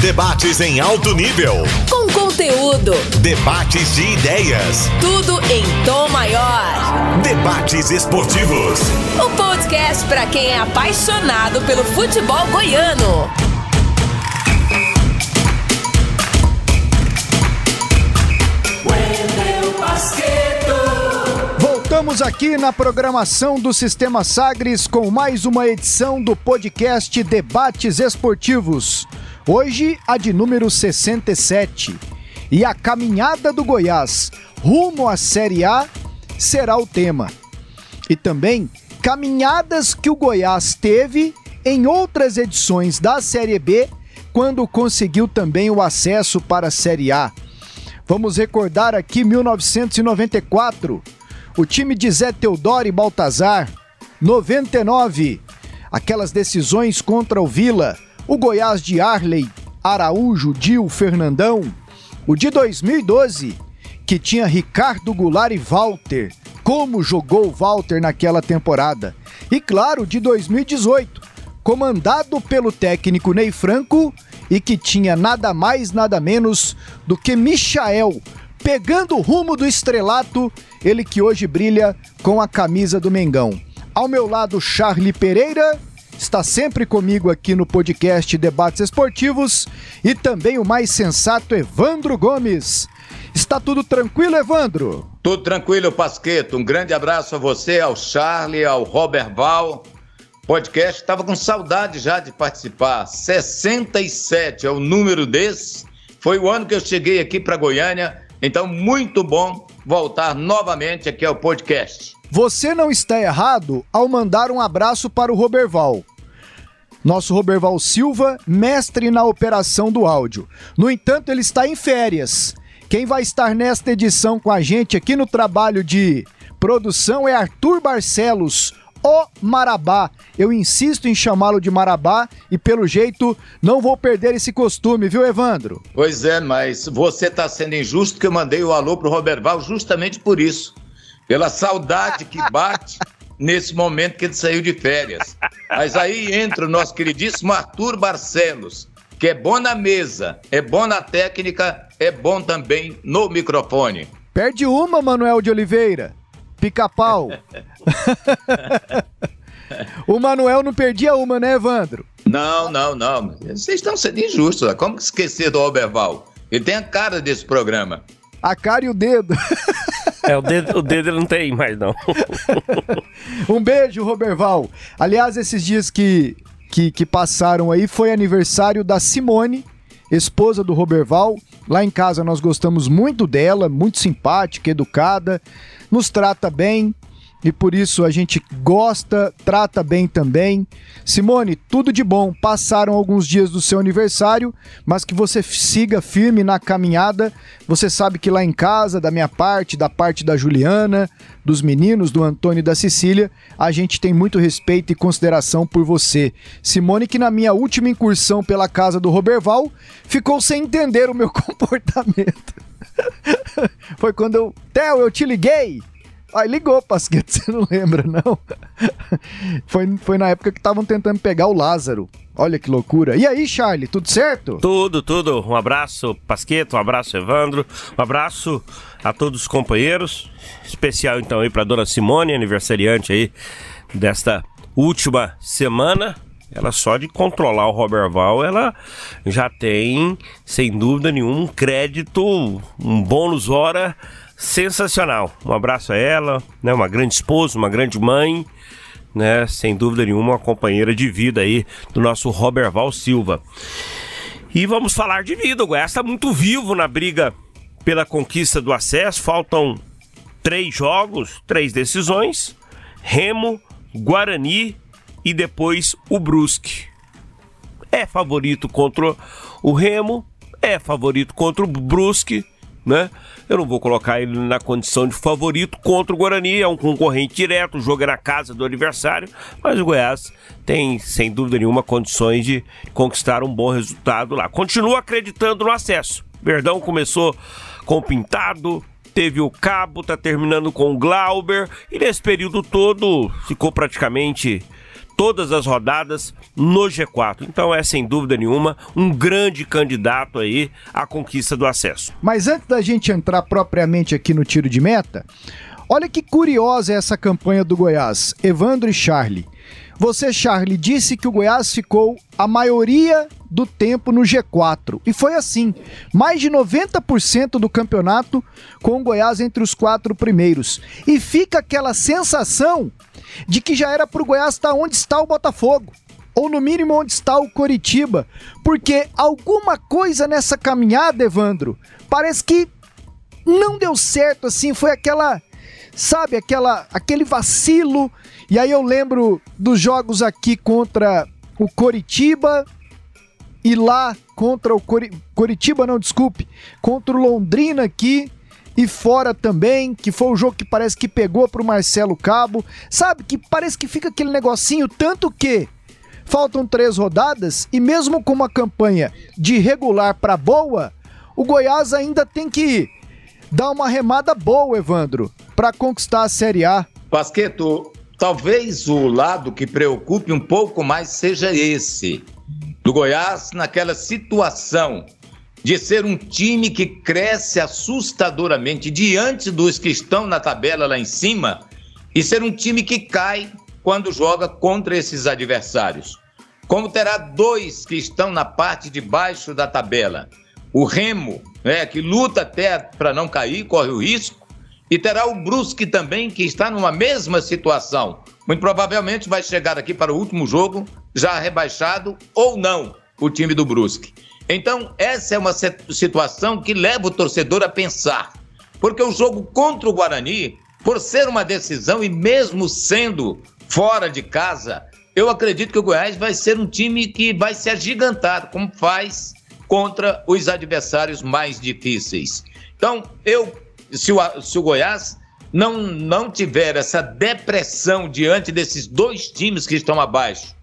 Debates em alto nível. Com conteúdo. Debates de ideias. Tudo em tom maior. Debates esportivos. O podcast para quem é apaixonado pelo futebol goiano. Voltamos aqui na programação do Sistema Sagres com mais uma edição do podcast Debates Esportivos. Hoje, a de número 67. E a caminhada do Goiás rumo à Série A será o tema. E também caminhadas que o Goiás teve em outras edições da Série B, quando conseguiu também o acesso para a Série A. Vamos recordar aqui 1994 o time de Zé Teodoro e Baltazar, 99, aquelas decisões contra o Vila, o Goiás de Arley, Araújo, Dil, Fernandão, o de 2012, que tinha Ricardo Goulart e Walter, como jogou Walter naquela temporada, e claro, de 2018, comandado pelo técnico Ney Franco e que tinha nada mais, nada menos do que Michael, pegando o rumo do estrelato, ele que hoje brilha com a camisa do Mengão. Ao meu lado, Charlie Pereira, está sempre comigo aqui no podcast Debates Esportivos e também o mais sensato Evandro Gomes. Está tudo tranquilo, Evandro? Tudo tranquilo, Pasqueto. Um grande abraço a você, ao Charlie, ao Robert Val. Podcast, estava com saudade já de participar. 67 é o número desse. Foi o ano que eu cheguei aqui para Goiânia então, muito bom voltar novamente aqui ao podcast. Você não está errado ao mandar um abraço para o Roberval. Nosso Roberval Silva, mestre na operação do áudio. No entanto, ele está em férias. Quem vai estar nesta edição com a gente aqui no trabalho de produção é Arthur Barcelos, o Marabá. Eu insisto em chamá-lo de Marabá e, pelo jeito, não vou perder esse costume, viu, Evandro? Pois é, mas você está sendo injusto que eu mandei o alô pro Roberval justamente por isso. Pela saudade que bate nesse momento que ele saiu de férias. Mas aí entra o nosso queridíssimo Arthur Barcelos, que é bom na mesa, é bom na técnica, é bom também no microfone. Perde uma, Manuel de Oliveira. Pica-pau. o Manuel não perdia uma, né, Evandro? Não, não, não. Vocês estão sendo injustos. Como esquecer do Alberval? Ele tem a cara desse programa. A cara e o dedo. É, o dedo, o dedo ele não tem mais, não. um beijo, Roberval. Aliás, esses dias que, que, que passaram aí foi aniversário da Simone, esposa do Roberval. Lá em casa nós gostamos muito dela, muito simpática, educada nos trata bem e por isso a gente gosta, trata bem também. Simone, tudo de bom. Passaram alguns dias do seu aniversário, mas que você siga firme na caminhada. Você sabe que lá em casa, da minha parte, da parte da Juliana, dos meninos, do Antônio e da Cecília, a gente tem muito respeito e consideração por você. Simone, que na minha última incursão pela casa do Roberval, ficou sem entender o meu comportamento. Foi quando eu. Theo, eu te liguei! Aí ligou, Pasquete, você não lembra, não? foi, foi na época que estavam tentando pegar o Lázaro. Olha que loucura. E aí, Charlie, tudo certo? Tudo, tudo. Um abraço, Pasqueto, um abraço, Evandro. Um abraço a todos os companheiros. Especial, então, aí pra dona Simone, aniversariante aí desta última semana. Ela só de controlar o Robert Val, ela já tem, sem dúvida nenhuma, um crédito, um bônus hora sensacional. Um abraço a ela, né? Uma grande esposa, uma grande mãe, né? Sem dúvida nenhuma, uma companheira de vida aí do nosso Robert Val Silva. E vamos falar de vida. O Goiás está muito vivo na briga pela conquista do acesso. Faltam três jogos, três decisões: Remo, Guarani e depois o Brusque. É favorito contra o Remo, é favorito contra o Brusque, né? Eu não vou colocar ele na condição de favorito contra o Guarani, é um concorrente direto, o jogo é na casa do adversário, mas o Goiás tem, sem dúvida nenhuma, condições de conquistar um bom resultado lá. Continua acreditando no acesso. Verdão começou com o Pintado, teve o Cabo, tá terminando com o Glauber, e nesse período todo ficou praticamente todas as rodadas no G4. Então é sem dúvida nenhuma um grande candidato aí à conquista do acesso. Mas antes da gente entrar propriamente aqui no tiro de meta, olha que curiosa é essa campanha do Goiás. Evandro e Charlie. Você, Charlie, disse que o Goiás ficou a maioria do tempo no G4. E foi assim: mais de 90% do campeonato com o Goiás entre os quatro primeiros. E fica aquela sensação de que já era para o Goiás estar onde está o Botafogo. Ou no mínimo onde está o Coritiba. Porque alguma coisa nessa caminhada, Evandro, parece que não deu certo assim. Foi aquela sabe, aquela, aquele vacilo. E aí eu lembro dos jogos aqui contra o Coritiba e lá contra o Cori Coritiba, não, desculpe, contra o Londrina aqui e fora também, que foi o jogo que parece que pegou pro Marcelo Cabo. Sabe, que parece que fica aquele negocinho, tanto que faltam três rodadas e mesmo com uma campanha de regular para boa, o Goiás ainda tem que dar uma remada boa, Evandro, para conquistar a Série A. Pasqueto, talvez o lado que preocupe um pouco mais seja esse. Do Goiás naquela situação de ser um time que cresce assustadoramente diante dos que estão na tabela lá em cima e ser um time que cai quando joga contra esses adversários. Como terá dois que estão na parte de baixo da tabela, o Remo, né, que luta até para não cair, corre o risco, e terá o Brusque também, que está numa mesma situação. Muito provavelmente vai chegar aqui para o último jogo, já rebaixado ou não, o time do Brusque. Então, essa é uma situação que leva o torcedor a pensar. Porque o jogo contra o Guarani, por ser uma decisão e mesmo sendo fora de casa, eu acredito que o Goiás vai ser um time que vai se agigantar, como faz contra os adversários mais difíceis. Então, eu, se o, se o Goiás não, não tiver essa depressão diante desses dois times que estão abaixo,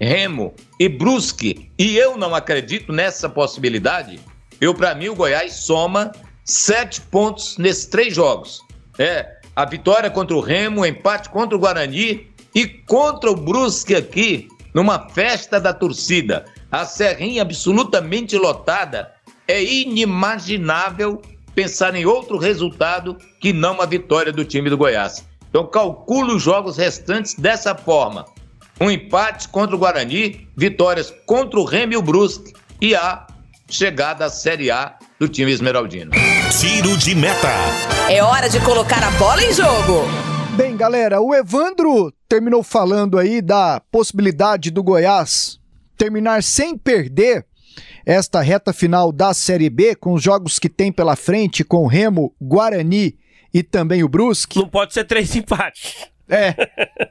Remo e Brusque, e eu não acredito nessa possibilidade, eu, para mim, o Goiás soma sete pontos nesses três jogos. É, a vitória contra o Remo, o empate contra o Guarani e contra o Brusque aqui, numa festa da torcida a Serrinha absolutamente lotada, é inimaginável pensar em outro resultado que não a vitória do time do Goiás. Então calculo os jogos restantes dessa forma. Um empate contra o Guarani, vitórias contra o Remy e o Brusque e a chegada à Série A do time esmeraldino. Tiro de meta. É hora de colocar a bola em jogo. Bem, galera, o Evandro terminou falando aí da possibilidade do Goiás terminar sem perder esta reta final da Série B, com os jogos que tem pela frente, com Remo, Guarani e também o Brusque. Não pode ser três empates. É,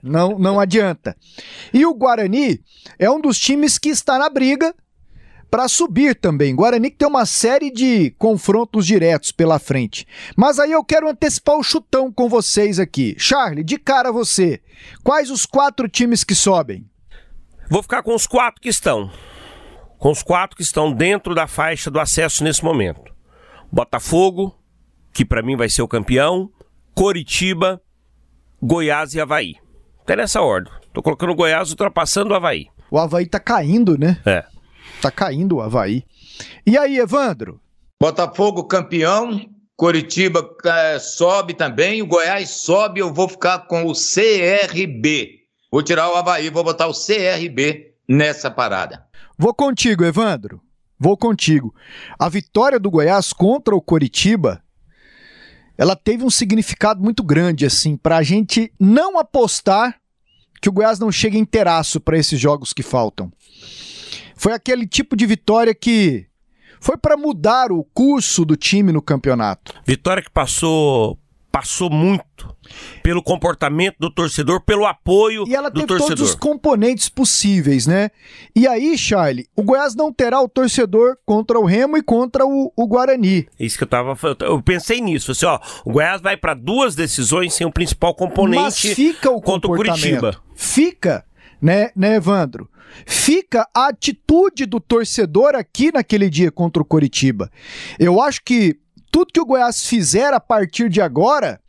não, não adianta. E o Guarani é um dos times que está na briga para subir também. Guarani que tem uma série de confrontos diretos pela frente. Mas aí eu quero antecipar o chutão com vocês aqui. Charlie, de cara você, quais os quatro times que sobem? Vou ficar com os quatro que estão. Com os quatro que estão dentro da faixa do acesso nesse momento. Botafogo, que para mim vai ser o campeão, Coritiba, Goiás e Havaí. Até nessa ordem. Tô colocando o Goiás ultrapassando o Havaí. O Havaí tá caindo, né? É. Tá caindo o Havaí. E aí, Evandro? Botafogo campeão, Coritiba é, sobe também, o Goiás sobe, eu vou ficar com o CRB. Vou tirar o Havaí, vou botar o CRB nessa parada. Vou contigo, Evandro. Vou contigo. A vitória do Goiás contra o Coritiba, ela teve um significado muito grande, assim, para a gente não apostar que o Goiás não chega inteiraço para esses jogos que faltam. Foi aquele tipo de vitória que foi para mudar o curso do time no campeonato. Vitória que passou passou muito pelo comportamento do torcedor, pelo apoio e ela do teve torcedor. todos os componentes possíveis, né? E aí, Charlie, o Goiás não terá o torcedor contra o Remo e contra o, o Guarani. Isso que eu tava eu pensei nisso, assim, ó, o Goiás vai para duas decisões sem o principal componente Mas fica o contra o Curitiba. Fica, né, né, Evandro? Fica a atitude do torcedor aqui naquele dia contra o Curitiba. Eu acho que tudo que o Goiás fizer a partir de agora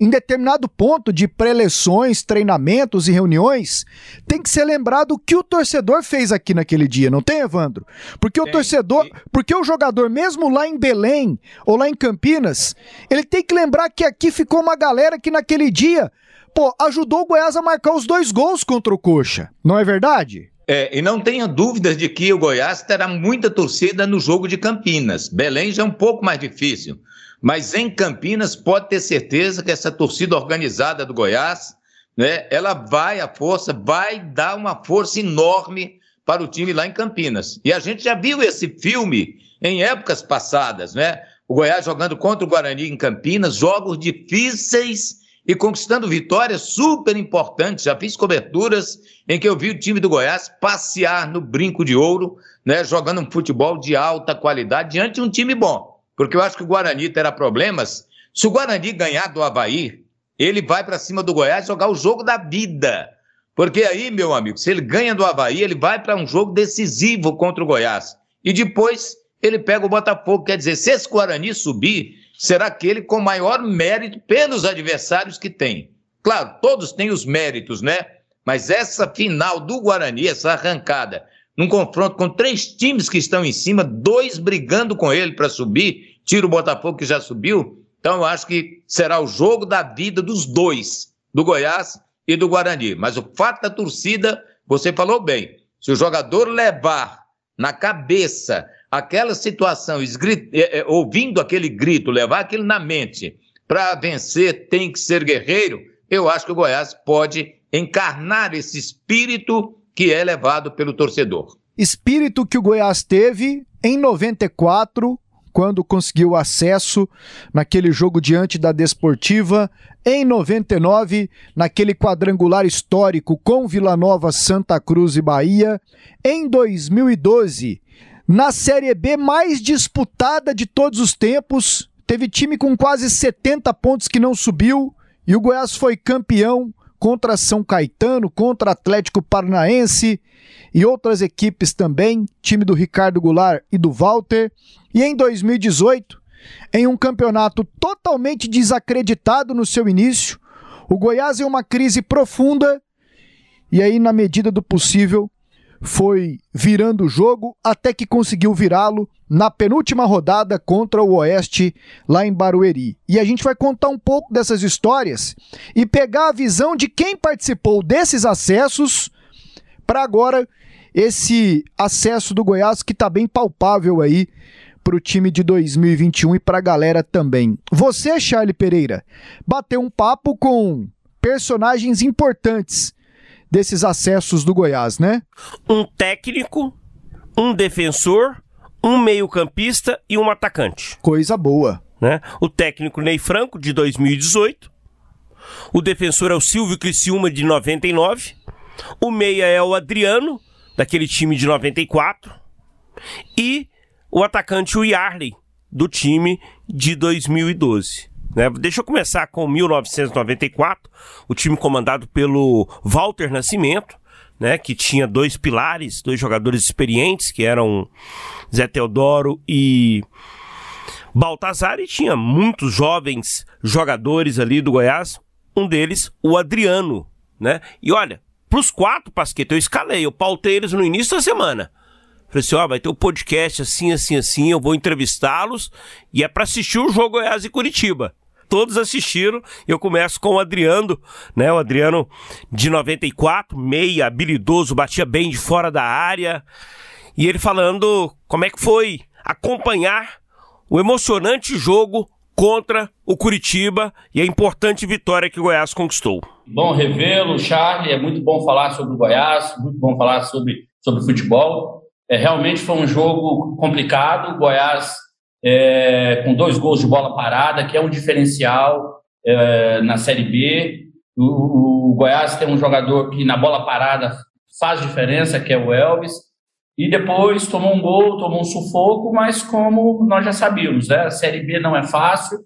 em determinado ponto de preleções, treinamentos e reuniões, tem que ser lembrado o que o torcedor fez aqui naquele dia, não tem, Evandro? Porque tem. o torcedor, porque o jogador, mesmo lá em Belém ou lá em Campinas, ele tem que lembrar que aqui ficou uma galera que naquele dia, pô, ajudou o Goiás a marcar os dois gols contra o Coxa, não é verdade? É, e não tenha dúvidas de que o Goiás terá muita torcida no jogo de Campinas. Belém já é um pouco mais difícil. Mas em Campinas, pode ter certeza que essa torcida organizada do Goiás, né, ela vai à força, vai dar uma força enorme para o time lá em Campinas. E a gente já viu esse filme em épocas passadas, né? O Goiás jogando contra o Guarani em Campinas, jogos difíceis e conquistando vitórias super importantes. Já fiz coberturas em que eu vi o time do Goiás passear no brinco de ouro, né, jogando um futebol de alta qualidade diante de um time bom porque eu acho que o Guarani terá problemas. Se o Guarani ganhar do Havaí, ele vai para cima do Goiás jogar o jogo da vida. Porque aí, meu amigo, se ele ganha do Havaí, ele vai para um jogo decisivo contra o Goiás. E depois ele pega o Botafogo. Quer dizer, se esse Guarani subir, será aquele com maior mérito pelos adversários que tem. Claro, todos têm os méritos, né? Mas essa final do Guarani, essa arrancada, num confronto com três times que estão em cima, dois brigando com ele para subir, tira o Botafogo que já subiu. Então eu acho que será o jogo da vida dos dois, do Goiás e do Guarani. Mas o fato da torcida, você falou bem, se o jogador levar na cabeça aquela situação, é, é, ouvindo aquele grito, levar aquilo na mente, para vencer tem que ser guerreiro, eu acho que o Goiás pode encarnar esse espírito que é levado pelo torcedor. Espírito que o Goiás teve em 94, quando conseguiu acesso naquele jogo diante da Desportiva, em 99, naquele quadrangular histórico com Vila Nova, Santa Cruz e Bahia, em 2012, na Série B mais disputada de todos os tempos, teve time com quase 70 pontos que não subiu e o Goiás foi campeão contra São Caetano, contra Atlético Paranaense e outras equipes também, time do Ricardo Goulart e do Walter. E em 2018, em um campeonato totalmente desacreditado no seu início, o Goiás em uma crise profunda e aí, na medida do possível, foi virando o jogo até que conseguiu virá-lo na penúltima rodada contra o Oeste lá em Barueri. E a gente vai contar um pouco dessas histórias e pegar a visão de quem participou desses acessos para agora esse acesso do Goiás que está bem palpável aí para o time de 2021 e para a galera também. Você, Charlie Pereira, bateu um papo com personagens importantes desses acessos do Goiás, né? Um técnico, um defensor, um meio-campista e um atacante. Coisa boa. Né? O técnico Ney Franco, de 2018. O defensor é o Silvio Criciúma, de 99. O meia é o Adriano, daquele time de 94. E o atacante, o Yarley, do time de 2012. Né? Deixa eu começar com 1994, o time comandado pelo Walter Nascimento, né, que tinha dois pilares, dois jogadores experientes, que eram Zé Teodoro e Baltazar, e tinha muitos jovens jogadores ali do Goiás, um deles, o Adriano, né? E olha, pros quatro, Pasqueta, eu escalei, eu pautei eles no início da semana. Falei assim, ó, vai ter um podcast assim, assim, assim, eu vou entrevistá-los e é para assistir o jogo Goiás e Curitiba todos assistiram. Eu começo com o Adriano, né? O Adriano de 94, meia, habilidoso, batia bem de fora da área. E ele falando como é que foi acompanhar o emocionante jogo contra o Curitiba e a importante vitória que o Goiás conquistou. Bom revê-lo, Charlie. É muito bom falar sobre o Goiás, muito bom falar sobre, sobre futebol. É, realmente foi um jogo complicado. O Goiás é, com dois gols de bola parada, que é um diferencial é, na Série B. O, o, Goiás tem um jogador que na bola parada faz diferença, que é o Elvis. E depois tomou um gol, tomou um sufoco, mas como nós já sabíamos, né? a Série B não é fácil,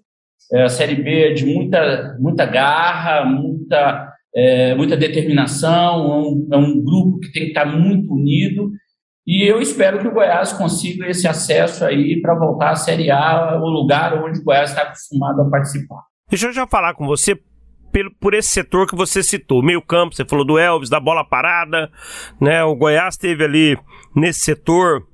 é, a Série B é de muita, muita garra, muita, é, muita determinação, é um, é um grupo que tem que estar muito unido e eu espero que o Goiás consiga esse acesso aí para voltar à Série A, o lugar onde o Goiás está acostumado a participar. Deixa eu já falar com você pelo, por esse setor que você citou, meio campo, você falou do Elvis, da bola parada, né? O Goiás teve ali nesse setor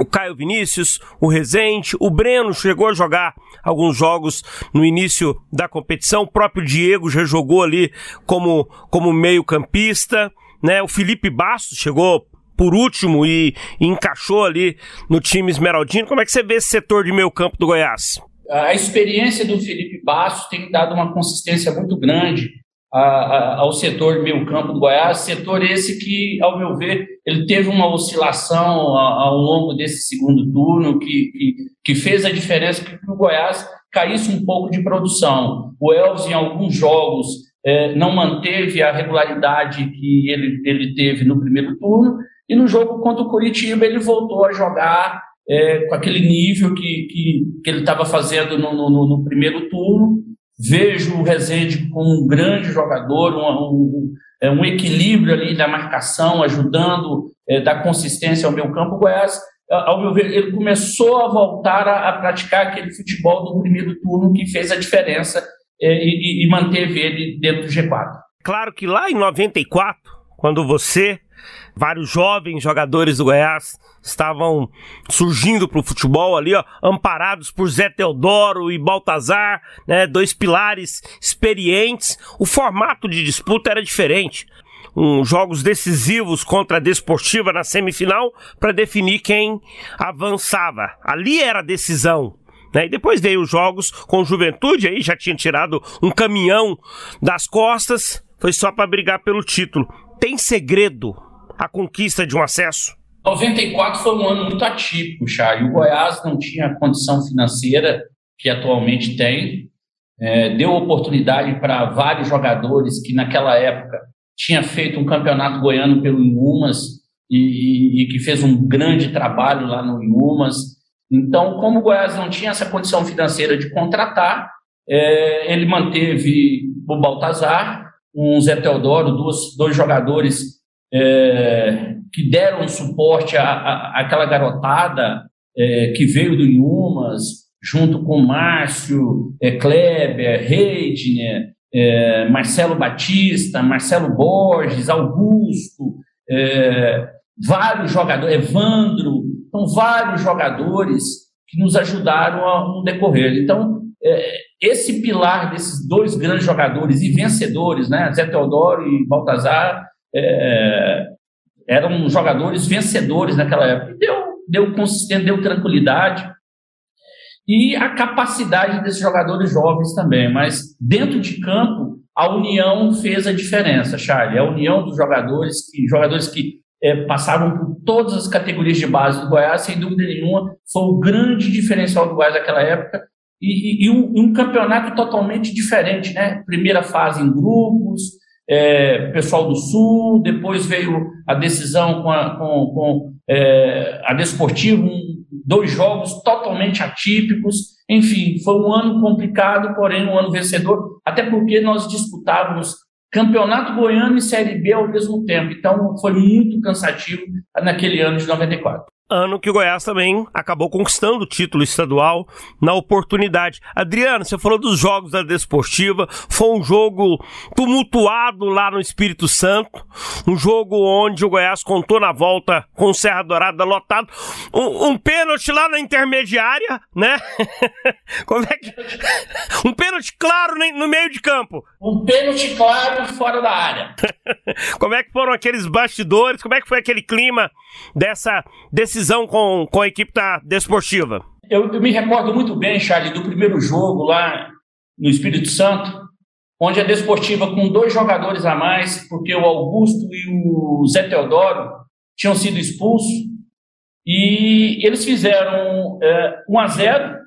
o Caio Vinícius, o Rezende, o Breno chegou a jogar alguns jogos no início da competição, o próprio Diego já jogou ali como, como meio campista, né? O Felipe Bastos chegou por último e, encaixou ali no time esmeraldino. Como é que você vê esse setor de meio campo do Goiás? A experiência do Felipe Bastos tem dado uma consistência muito grande a, a, ao setor meio campo do Goiás, setor esse que, ao meu ver, ele teve uma oscilação ao longo desse segundo turno que, que, que fez a diferença que o Goiás caísse um pouco de produção. O Elvis, em alguns jogos, eh, não manteve a regularidade que ele, ele teve no primeiro turno, e no jogo contra o Curitiba ele voltou a jogar é, com aquele nível que, que, que ele estava fazendo no, no, no, primeiro turno. Vejo o Rezende como um grande jogador, um, um, é, um equilíbrio ali da marcação, ajudando, é, consistência ao meu campo. Goiás, ao meu ver, ele começou a voltar a, a praticar aquele futebol do primeiro turno que fez a diferença é, e, e manteve ele dentro do G4. Claro que lá em 94, quando você vários jovens jogadores do Goiás estavam surgindo para o futebol ali, ó, amparados por Zé Teodoro e Baltazar, né, dois pilares experientes. O formato de disputa era diferente. Um, jogos decisivos contra a Desportiva na semifinal para definir quem avançava. Ali era a decisão. Né? E depois veio os jogos com Juventude, aí já tinha tirado um caminhão das costas, foi só para brigar pelo título. Tem segredo a conquista de um acesso? 94 foi um ano muito atípico, Chay. O Goiás não tinha a condição financeira que atualmente tem. É, deu oportunidade para vários jogadores que naquela época tinha feito um campeonato goiano pelo Inhumas e, e, que fez um grande trabalho lá no Inhumas. Então, como o Goiás não tinha essa condição financeira de contratar, é, ele manteve o Baltazar, um Zé Teodoro, dois, dois jogadores é, que deram suporte à, àquela garotada é, que veio do Inhumas, junto com Márcio, é, Kleber, Reidner, é, Marcelo Batista, Marcelo Borges, Augusto, é, vários jogadores, Evandro, então vários jogadores que nos ajudaram a, no decorrer. Então, é, esse pilar desses dois grandes jogadores e vencedores, né, Zé Teodoro e Baltazar, é, eram jogadores vencedores naquela época. Deu, deu consistência, deu tranquilidade. E a capacidade desses jogadores jovens também. Mas dentro de campo, a união fez a diferença, Charlie. A união dos jogadores, que, jogadores que é, passaram por todas as categorias de base do Goiás, sem dúvida nenhuma, foi o grande diferencial do Goiás naquela época. E, e, e um, um, campeonato totalmente diferente, né? Primeira fase em grupos, é, pessoal do Sul, depois veio a decisão com a, com, com, é, a Desportivo, dois jogos totalmente atípicos. Enfim, foi um ano complicado, porém um ano vencedor, até porque nós disputávamos Campeonato Goiano e Série B ao mesmo tempo. Então foi muito cansativo naquele ano de 94 ano que o Goiás também acabou conquistando o título estadual na oportunidade. Adriano, você falou dos jogos da Desportiva, foi um jogo tumultuado lá no Espírito Santo, um jogo onde o Goiás contou na volta com o Serra Dourada lotado, um, um pênalti lá na intermediária, né? Como é que... Um pênalti claro no meio de campo. Um pênalti claro fora da área. Como é que foram aqueles bastidores, como é que foi aquele clima dessa decisão decisão com, com a equipe da Desportiva? Eu, eu me recordo muito bem, Charlie, do primeiro jogo lá no Espírito Santo, onde a Desportiva, com dois jogadores a mais, porque o Augusto e o Zé Teodoro tinham sido expulsos, e eles fizeram é, 1 a 0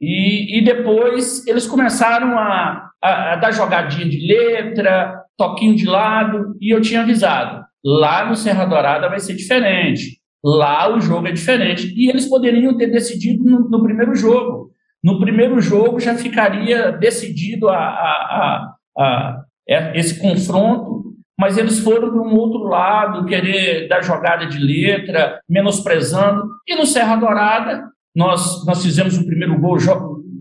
e, e depois eles começaram a, a, a, dar jogadinha de letra, toquinho de lado, e eu tinha avisado, lá no Serra Dourada vai ser diferente. Lá o jogo é diferente. E eles poderiam ter decidido no, no primeiro jogo. No primeiro jogo já ficaria decidido a, a, a, é, esse confronto, mas eles foram para um outro lado, querer dar jogada de letra, menosprezando. E no Serra Dourada, nós, nós fizemos o primeiro gol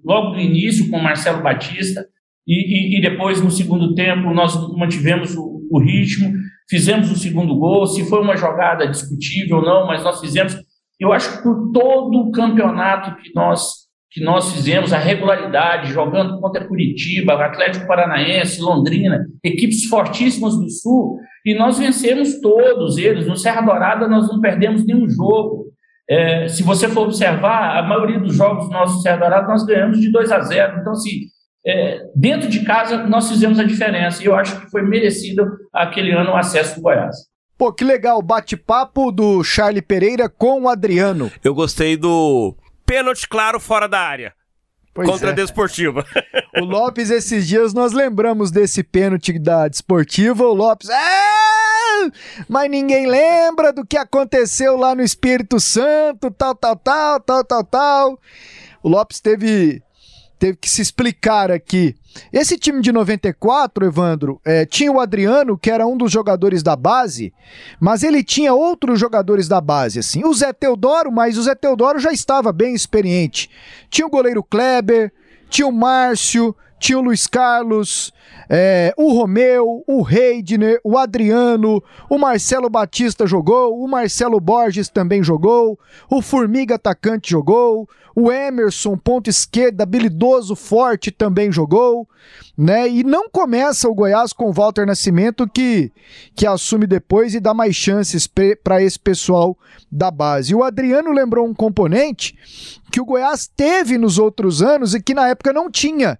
logo do início com o Marcelo Batista, e, e, e, depois, no segundo tempo, nós mantivemos o, o, ritmo, fizemos o segundo gol. Se foi uma jogada discutível ou não, mas nós fizemos. Eu acho que por todo o campeonato que nós, que nós fizemos, a regularidade, jogando contra Curitiba, Atlético Paranaense, Londrina, equipes fortíssimas do Sul, e nós vencemos todos eles. No Serra Dourada, nós não perdemos nenhum jogo. É, se você for observar, a maioria dos jogos do nosso Serra Dourada nós ganhamos de 2 a 0. Então, assim, é, dentro de casa nós fizemos a diferença e eu acho que foi merecido aquele ano o acesso do Goiás. Pô, que legal, bate-papo do Charlie Pereira com o Adriano. Eu gostei do pênalti claro fora da área. Pois contra é. a Desportiva. O Lopes, esses dias, nós lembramos desse pênalti da Desportiva. O Lopes. É! Mas ninguém lembra do que aconteceu lá no Espírito Santo, tal, tal, tal, tal, tal, tal. O Lopes teve teve que se explicar aqui. Esse time de 94, Evandro, é, tinha o Adriano, que era um dos jogadores da base, mas ele tinha outros jogadores da base, assim. O Zé Teodoro, mas o Zé Teodoro já estava bem experiente. Tinha o goleiro Kleber, tinha o Márcio, tinha o Luiz Carlos, é, o Romeu, o Reidner, o Adriano, o Marcelo Batista jogou, o Marcelo Borges também jogou, o Formiga atacante jogou, o Emerson, ponto esquerda, habilidoso, forte, também jogou, né? E não começa o Goiás com o Walter Nascimento, que, que assume depois e dá mais chances para esse pessoal da base. O Adriano lembrou um componente que o Goiás teve nos outros anos e que na época não tinha.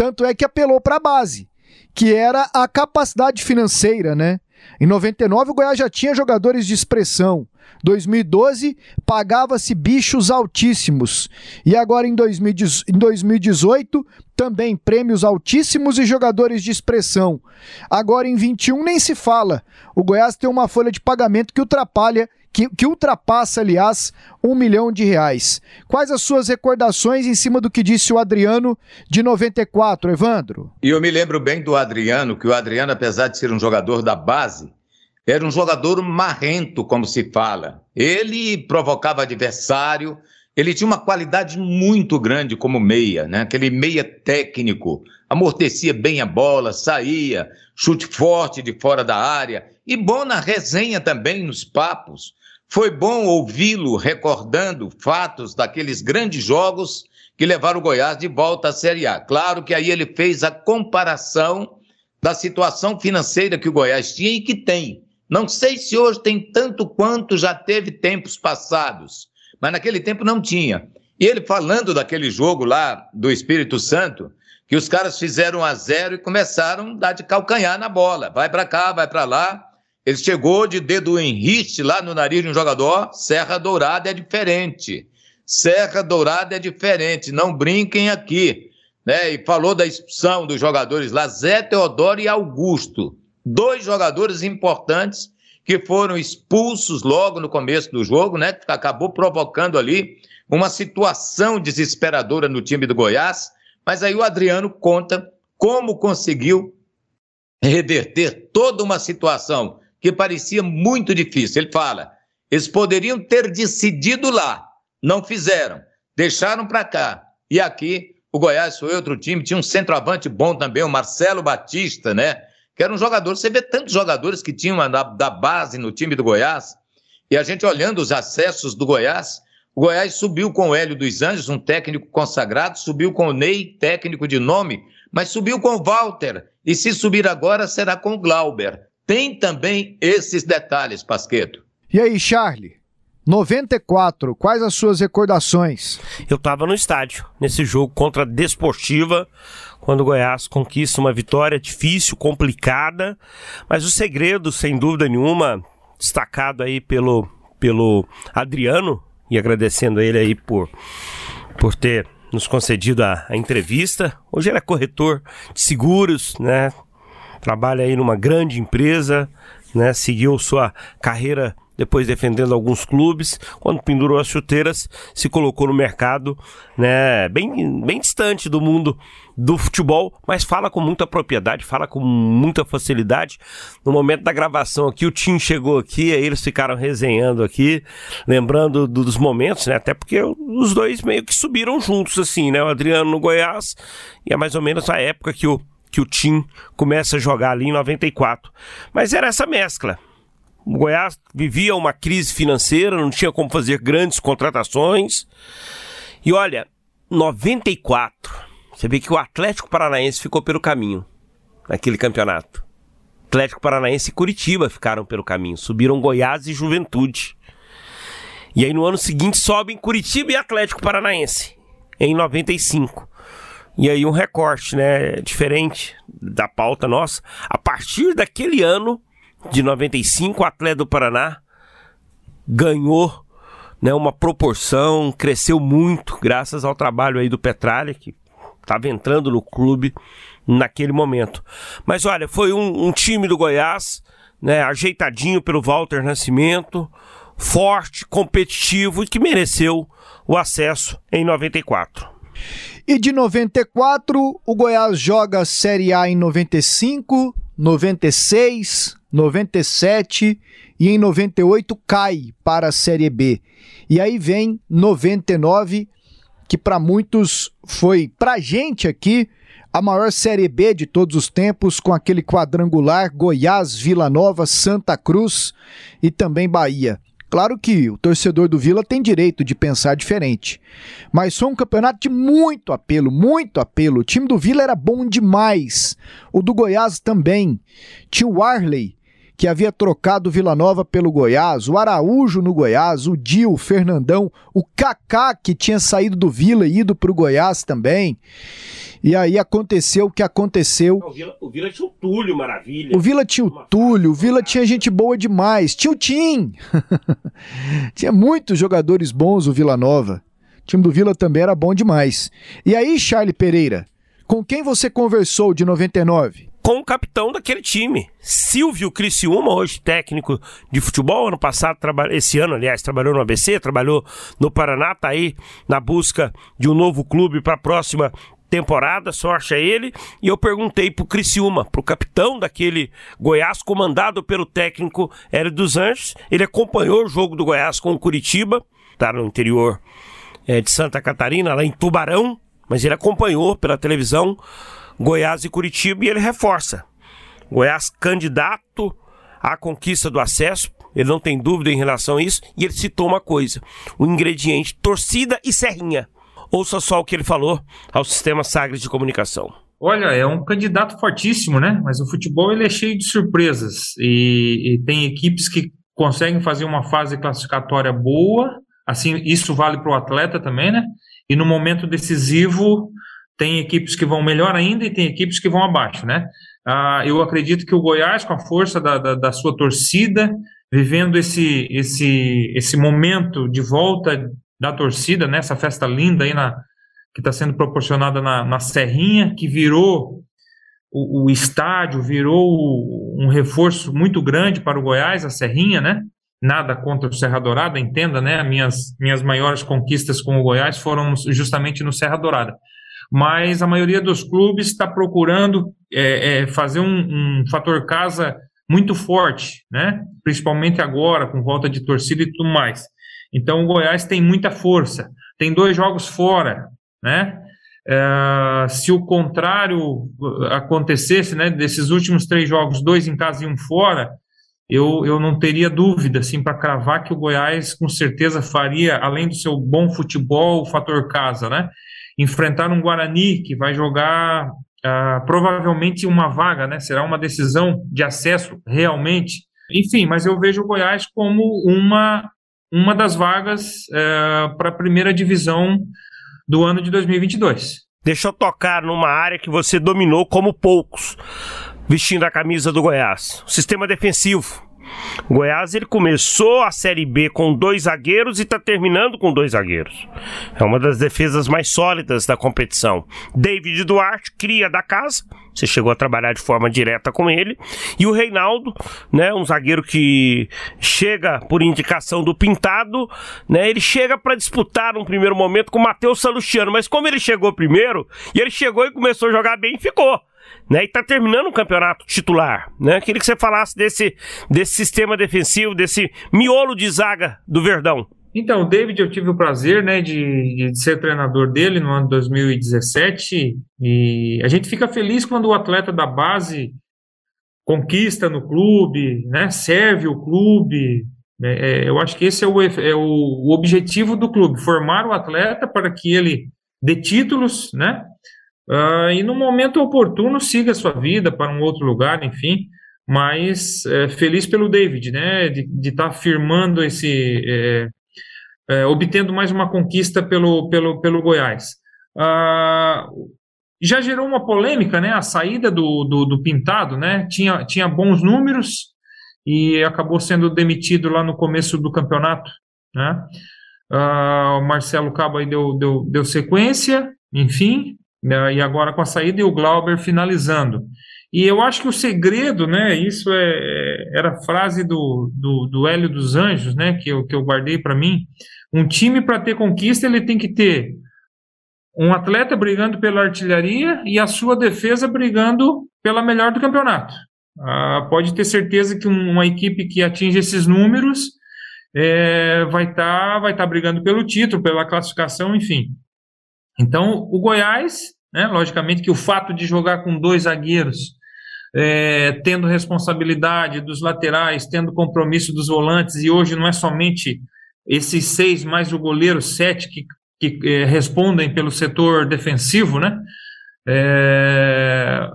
Tanto é que apelou para a base, que era a capacidade financeira, né? Em 99, o Goiás já tinha jogadores de expressão. 2012 pagava-se bichos altíssimos. E agora em 2018 também prêmios altíssimos e jogadores de expressão. Agora em 21 nem se fala. O Goiás tem uma folha de pagamento que ultrapalha que, que, ultrapassa, aliás, um milhão de reais. Quais as suas recordações em cima do que disse o Adriano de 94, Evandro? E eu me lembro bem do Adriano, que o Adriano, apesar de ser um jogador da base, era um jogador marrento, como se fala. Ele provocava adversário, ele tinha uma qualidade muito grande como meia, né? Aquele meia técnico, amortecia bem a bola, saía, chute forte de fora da área e bom na resenha também, nos papos. Foi bom ouvi-lo recordando fatos daqueles grandes jogos que levaram o Goiás de volta à Série A. Claro que aí ele fez a comparação da situação financeira que o Goiás tinha e que tem. Não sei se hoje tem tanto quanto já teve tempos passados, mas naquele tempo não tinha. E ele falando daquele jogo lá do Espírito Santo, que os caras fizeram a zero e começaram a dar de calcanhar na bola. Vai para cá, vai para lá. Ele chegou de dedo em riste lá no nariz de um jogador. Serra Dourada é diferente. Serra Dourada é diferente. Não brinquem aqui. Né? E falou da expulsão dos jogadores lá, Zé Teodoro e Augusto dois jogadores importantes que foram expulsos logo no começo do jogo, né? Que acabou provocando ali uma situação desesperadora no time do Goiás. Mas aí o Adriano conta como conseguiu reverter toda uma situação que parecia muito difícil. Ele fala: eles poderiam ter decidido lá, não fizeram, deixaram para cá. E aqui o Goiás foi outro time, tinha um centroavante bom também, o Marcelo Batista, né? que era um jogador. Você vê tantos jogadores que tinham da, da base no time do Goiás, e a gente olhando os acessos do Goiás, o Goiás subiu com o Hélio dos Anjos, um técnico consagrado, subiu com o Ney, técnico de nome, mas subiu com o Walter. E se subir agora, será com o Glauber. Tem também esses detalhes, Pasqueto. E aí, Charlie? 94, quais as suas recordações? Eu estava no estádio, nesse jogo contra a Desportiva, quando o Goiás conquista uma vitória difícil, complicada, mas o segredo, sem dúvida nenhuma, destacado aí pelo, pelo Adriano, e agradecendo a ele aí por, por ter nos concedido a, a entrevista. Hoje ele é corretor de seguros, né? Trabalha aí numa grande empresa, né? Seguiu sua carreira depois defendendo alguns clubes. Quando pendurou as chuteiras, se colocou no mercado, né, bem, bem distante do mundo do futebol, mas fala com muita propriedade, fala com muita facilidade. No momento da gravação aqui, o Tim chegou aqui, aí eles ficaram resenhando aqui, lembrando dos momentos, né? Até porque os dois meio que subiram juntos, assim, né? O Adriano no Goiás, e é mais ou menos a época que o, que o Tim começa a jogar ali em 94. Mas era essa mescla. O Goiás vivia uma crise financeira, não tinha como fazer grandes contratações. E olha, 94 você vê que o Atlético Paranaense ficou pelo caminho naquele campeonato. Atlético Paranaense e Curitiba ficaram pelo caminho. Subiram Goiás e Juventude. E aí no ano seguinte sobem Curitiba e Atlético Paranaense. Em 95. E aí um recorte, né? Diferente da pauta nossa. A partir daquele ano de 95, o Atlético do Paraná ganhou né, uma proporção, cresceu muito, graças ao trabalho aí do Petralha, que estava entrando no clube naquele momento. Mas olha, foi um, um time do Goiás, né, ajeitadinho pelo Walter Nascimento, forte, competitivo e que mereceu o acesso em 94. E de 94, o Goiás joga Série A em 95, 96, 97 e em 98 cai para a Série B. E aí vem 99 que para muitos foi, para gente aqui, a maior Série B de todos os tempos, com aquele quadrangular Goiás, Vila Nova, Santa Cruz e também Bahia. Claro que o torcedor do Vila tem direito de pensar diferente, mas foi um campeonato de muito apelo, muito apelo. O time do Vila era bom demais, o do Goiás também. Tinha o Arley, que havia trocado o Vila Nova pelo Goiás, o Araújo no Goiás, o Dil, o Fernandão, o Kaká, que tinha saído do Vila e ido para o Goiás também. E aí aconteceu o que aconteceu. O Vila, o Vila tinha o Túlio, maravilha. O Vila tinha o Túlio, o Vila tinha gente boa demais. Tinha o Tim. tinha muitos jogadores bons o Vila Nova. O time do Vila também era bom demais. E aí, Charlie Pereira, com quem você conversou de 99? Com o capitão daquele time, Silvio Criciúma, hoje técnico de futebol. Ano passado, esse ano, aliás, trabalhou no ABC, trabalhou no Paraná, tá aí na busca de um novo clube para a próxima temporada, sorte a ele. E eu perguntei pro Criciúma, pro capitão daquele Goiás, comandado pelo técnico Hélio dos Anjos. Ele acompanhou o jogo do Goiás com o Curitiba, tá no interior é, de Santa Catarina, lá em Tubarão, mas ele acompanhou pela televisão Goiás e Curitiba e ele reforça. Goiás candidato à conquista do acesso, ele não tem dúvida em relação a isso, e ele citou uma coisa: o ingrediente torcida e serrinha. Ouça só o que ele falou ao sistema Sagres de comunicação. Olha, é um candidato fortíssimo, né? Mas o futebol ele é cheio de surpresas e, e tem equipes que conseguem fazer uma fase classificatória boa, assim isso vale para o atleta também, né? E no momento decisivo tem equipes que vão melhor ainda e tem equipes que vão abaixo, né? Ah, eu acredito que o Goiás, com a força da, da, da, sua torcida, vivendo esse, esse, esse momento de volta da torcida, nessa né? festa linda aí na, que está sendo proporcionada na, na Serrinha, que virou o, o, estádio, virou um reforço muito grande para o Goiás, a Serrinha, né? Nada contra o Serra Dourada, entenda, né? Minhas, minhas maiores conquistas com o Goiás foram justamente no Serra Dourada mas a maioria dos clubes está procurando é, é, fazer um, um, fator casa muito forte, né? principalmente agora, com volta de torcida e tudo mais. Então o Goiás tem muita força, tem dois jogos fora, né? É, se o contrário acontecesse, né, desses últimos três jogos, dois em casa e um fora, eu, eu não teria dúvida assim, para cravar que o Goiás com certeza faria, além do seu bom futebol, o fator casa, né? Enfrentar um Guarani que vai jogar uh, provavelmente uma vaga, né? Será uma decisão de acesso realmente. Enfim, mas eu vejo o Goiás como uma, uma das vagas uh, para a primeira divisão do ano de 2022. Deixa eu tocar numa área que você dominou como poucos, vestindo a camisa do Goiás. O sistema defensivo. O Goiás ele começou a Série B com dois zagueiros e está terminando com dois zagueiros. É uma das defesas mais sólidas da competição. David Duarte, cria da casa, você chegou a trabalhar de forma direta com ele. E o Reinaldo, né, um zagueiro que chega por indicação do Pintado, né, ele chega para disputar num primeiro momento com o Matheus Salustiano, mas como ele chegou primeiro, e ele chegou e começou a jogar bem, ficou. Né, e tá terminando o campeonato titular, né? Queria que você falasse desse, desse sistema defensivo, desse miolo de zaga do Verdão. Então, David, eu tive o prazer né, de, de, ser treinador dele no ano 2017 e a gente fica feliz quando o atleta da base conquista no clube, né, serve o clube. É, é eu acho que esse é, o, é o, objetivo do clube, formar o atleta para que ele dê títulos, né, uh, e no momento oportuno siga a sua vida para um outro lugar, enfim. Mas é, feliz pelo David, né, de estar tá firmando esse é, é, obtendo mais uma conquista pelo, pelo, pelo Goiás. Ah, já gerou uma polêmica, né? A saída do, do, do, Pintado, né? Tinha, tinha bons números e acabou sendo demitido lá no começo do campeonato, né? Ah, o Marcelo Cabo aí deu, deu, deu sequência, enfim, né? e agora com a saída e o Glauber finalizando. E eu acho que o segredo, né? Isso é, era frase do, do, do Hélio dos Anjos, né? Que eu, que eu guardei para mim. Um time, para ter conquista, ele tem que ter um atleta brigando pela artilharia e a sua defesa brigando pela melhor do campeonato. Ah, pode ter certeza que uma equipe que atinge esses números é, vai estar tá, vai tá brigando pelo título, pela classificação, enfim. Então, o Goiás, né, logicamente que o fato de jogar com dois zagueiros, é, tendo responsabilidade dos laterais, tendo compromisso dos volantes, e hoje não é somente esses seis mais o goleiro, sete, que, que é, respondem pelo setor defensivo, né? É,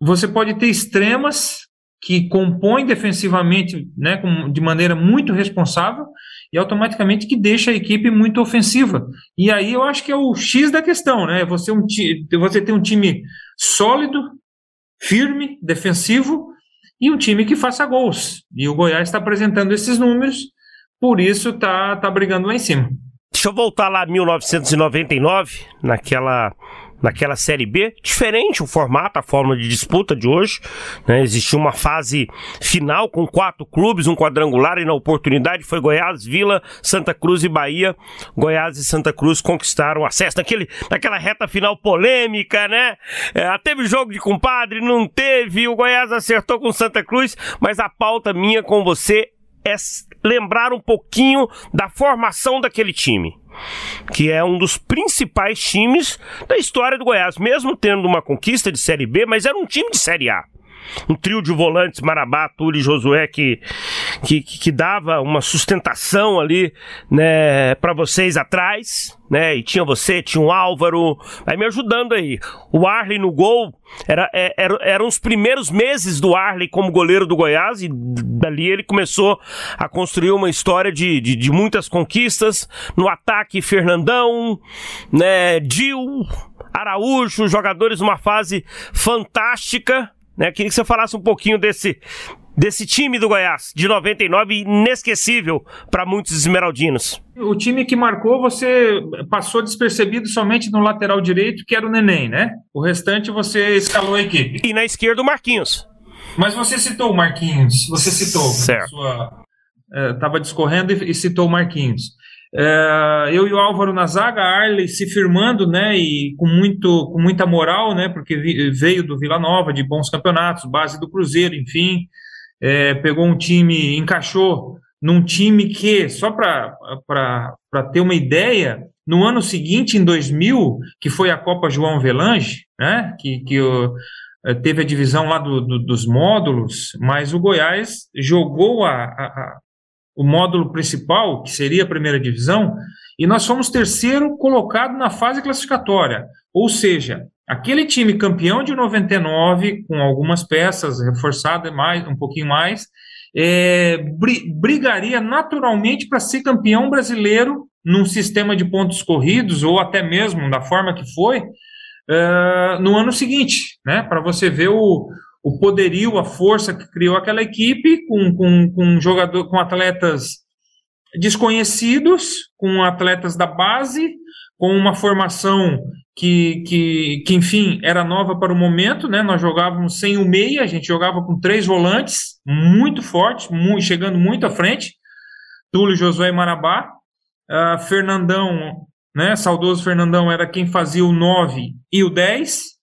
você pode ter extremas que compõem defensivamente né, com, de maneira muito responsável e automaticamente que deixa a equipe muito ofensiva. E aí eu acho que é o X da questão, né? Você, um, você tem um time sólido, firme, defensivo e um time que faça gols. E o Goiás está apresentando esses números por isso tá, tá brigando lá em cima. Deixa eu voltar lá 1999, naquela naquela Série B, diferente o formato, a forma de disputa de hoje. Né? Existiu uma fase final com quatro clubes, um quadrangular, e na oportunidade foi Goiás, Vila, Santa Cruz e Bahia. Goiás e Santa Cruz conquistaram acesso naquele, naquela reta final polêmica, né? É, teve jogo de compadre, não teve, o Goiás acertou com Santa Cruz, mas a pauta minha com você é lembrar um pouquinho da formação daquele time, que é um dos principais times da história do Goiás, mesmo tendo uma conquista de Série B, mas era um time de Série A um trio de volantes, Marabá, Túlio e Josué, que, que, que dava uma sustentação ali, né, para vocês atrás, né, e tinha você, tinha o Álvaro, aí me ajudando aí. O Arley no gol, era, é, era, eram os primeiros meses do Arley como goleiro do Goiás, e dali ele começou a construir uma história de, de, de muitas conquistas, no ataque Fernandão, né, Dil, Araújo, jogadores numa fase fantástica, né? Queria que você falasse um pouquinho desse, desse time do Goiás, de 99, inesquecível para muitos esmeraldinos. O time que marcou, você passou despercebido somente no lateral direito, que era o Neném, né? O restante você escalou a equipe. E na esquerda o Marquinhos. Mas você citou o Marquinhos, você citou. Certo. Estava é, discorrendo e, e citou o Marquinhos. É, eu e o Álvaro na zaga, Arley se firmando, né, e com, muito, com muita moral, né, porque veio do Vila Nova, de bons campeonatos, base do Cruzeiro, enfim, é, pegou um time, encaixou num time que, só para ter uma ideia, no ano seguinte, em 2000, que foi a Copa João Velange, né, que, que é, teve a divisão lá do, do, dos módulos, mas o Goiás jogou a, a, o módulo principal, que seria a primeira divisão, e nós fomos terceiro colocado na fase classificatória. Ou seja, aquele time campeão de 99, com algumas peças reforçadas mais, um pouquinho mais, é, brigaria naturalmente para ser campeão brasileiro num sistema de pontos corridos, ou até mesmo da forma que foi, uh, no ano seguinte, né? Para você ver o, o poderio, a força que criou aquela equipe, com, com, com jogador, com atletas desconhecidos, com atletas da base, com uma formação que, que, que, enfim, era nova para o momento, né? Nós jogávamos sem o meia, a gente jogava com três volantes, muito fortes, muito, chegando muito à frente, Túlio, Josué e Marabá. Uh, Fernandão, né? Saudoso Fernandão era quem fazia o 9 e o 10.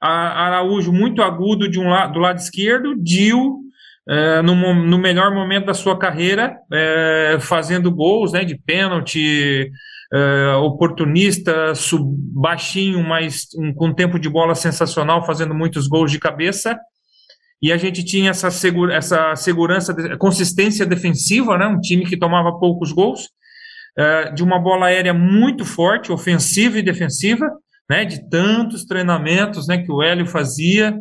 Araújo muito agudo de um lado, do lado esquerdo, Dil é, no, no, melhor momento da sua carreira, é, fazendo gols né, de pênalti, é, oportunista, sub, baixinho, mas um, com tempo de bola sensacional, fazendo muitos gols de cabeça. E a gente tinha essa, segura, essa segurança, consistência defensiva, né, um time que tomava poucos gols, é, de uma bola aérea muito forte, ofensiva e defensiva, né, de tantos treinamentos né, que o Hélio fazia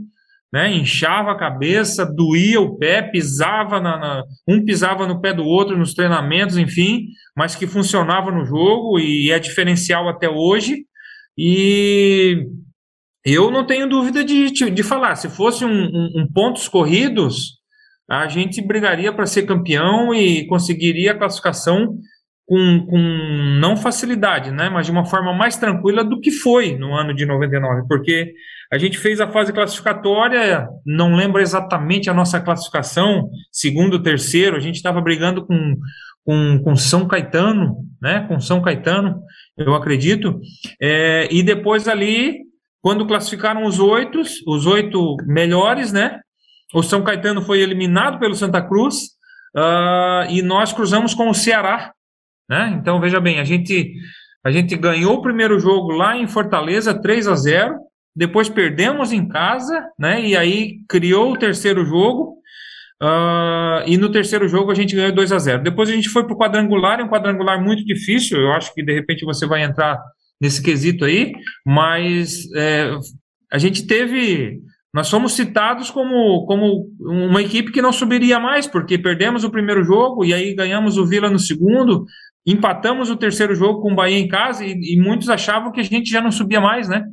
né? Inchava a cabeça, doía o pé, pisava na, na, um pisava no pé do outro nos treinamentos, enfim, mas que funcionava no jogo e é diferencial até hoje. E eu não tenho dúvida de, de falar, se fosse um, um, um pontos corridos, a gente brigaria para ser campeão e conseguiria a classificação com, com não facilidade, né, mas de uma forma mais tranquila do que foi no ano de 99, porque a gente fez a fase classificatória, não lembro exatamente a nossa classificação, segundo, terceiro, a gente estava brigando com, com, com São Caetano, né, com São Caetano, eu acredito, é, e depois ali, quando classificaram os oito, os oito melhores, né, o São Caetano foi eliminado pelo Santa Cruz, uh, e nós cruzamos com o Ceará, né? Então, veja bem, a gente, a gente ganhou o primeiro jogo lá em Fortaleza, 3 a 0 depois perdemos em casa, né? E aí criou o terceiro jogo. Uh, e no terceiro jogo a gente ganhou 2 a 0 Depois a gente foi para o quadrangular, é um quadrangular muito difícil. Eu acho que de repente você vai entrar nesse quesito aí, mas é, a gente teve. Nós fomos citados como, como uma equipe que não subiria mais, porque perdemos o primeiro jogo e aí ganhamos o Vila no segundo, Empatamos o terceiro jogo com o Bahia em casa e, e, muitos achavam que a gente já não subia mais, né?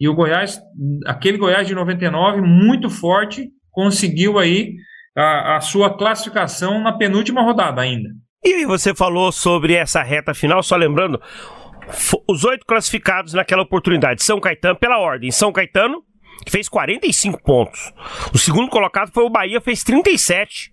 E o Goiás, aquele Goiás de 99, muito forte, conseguiu aí a, a sua classificação na penúltima rodada ainda. E você falou sobre essa reta final, só lembrando, os oito classificados naquela oportunidade, São Caetano, pela ordem, São Caetano, que fez 45 pontos. O segundo colocado foi o Bahia, fez 37.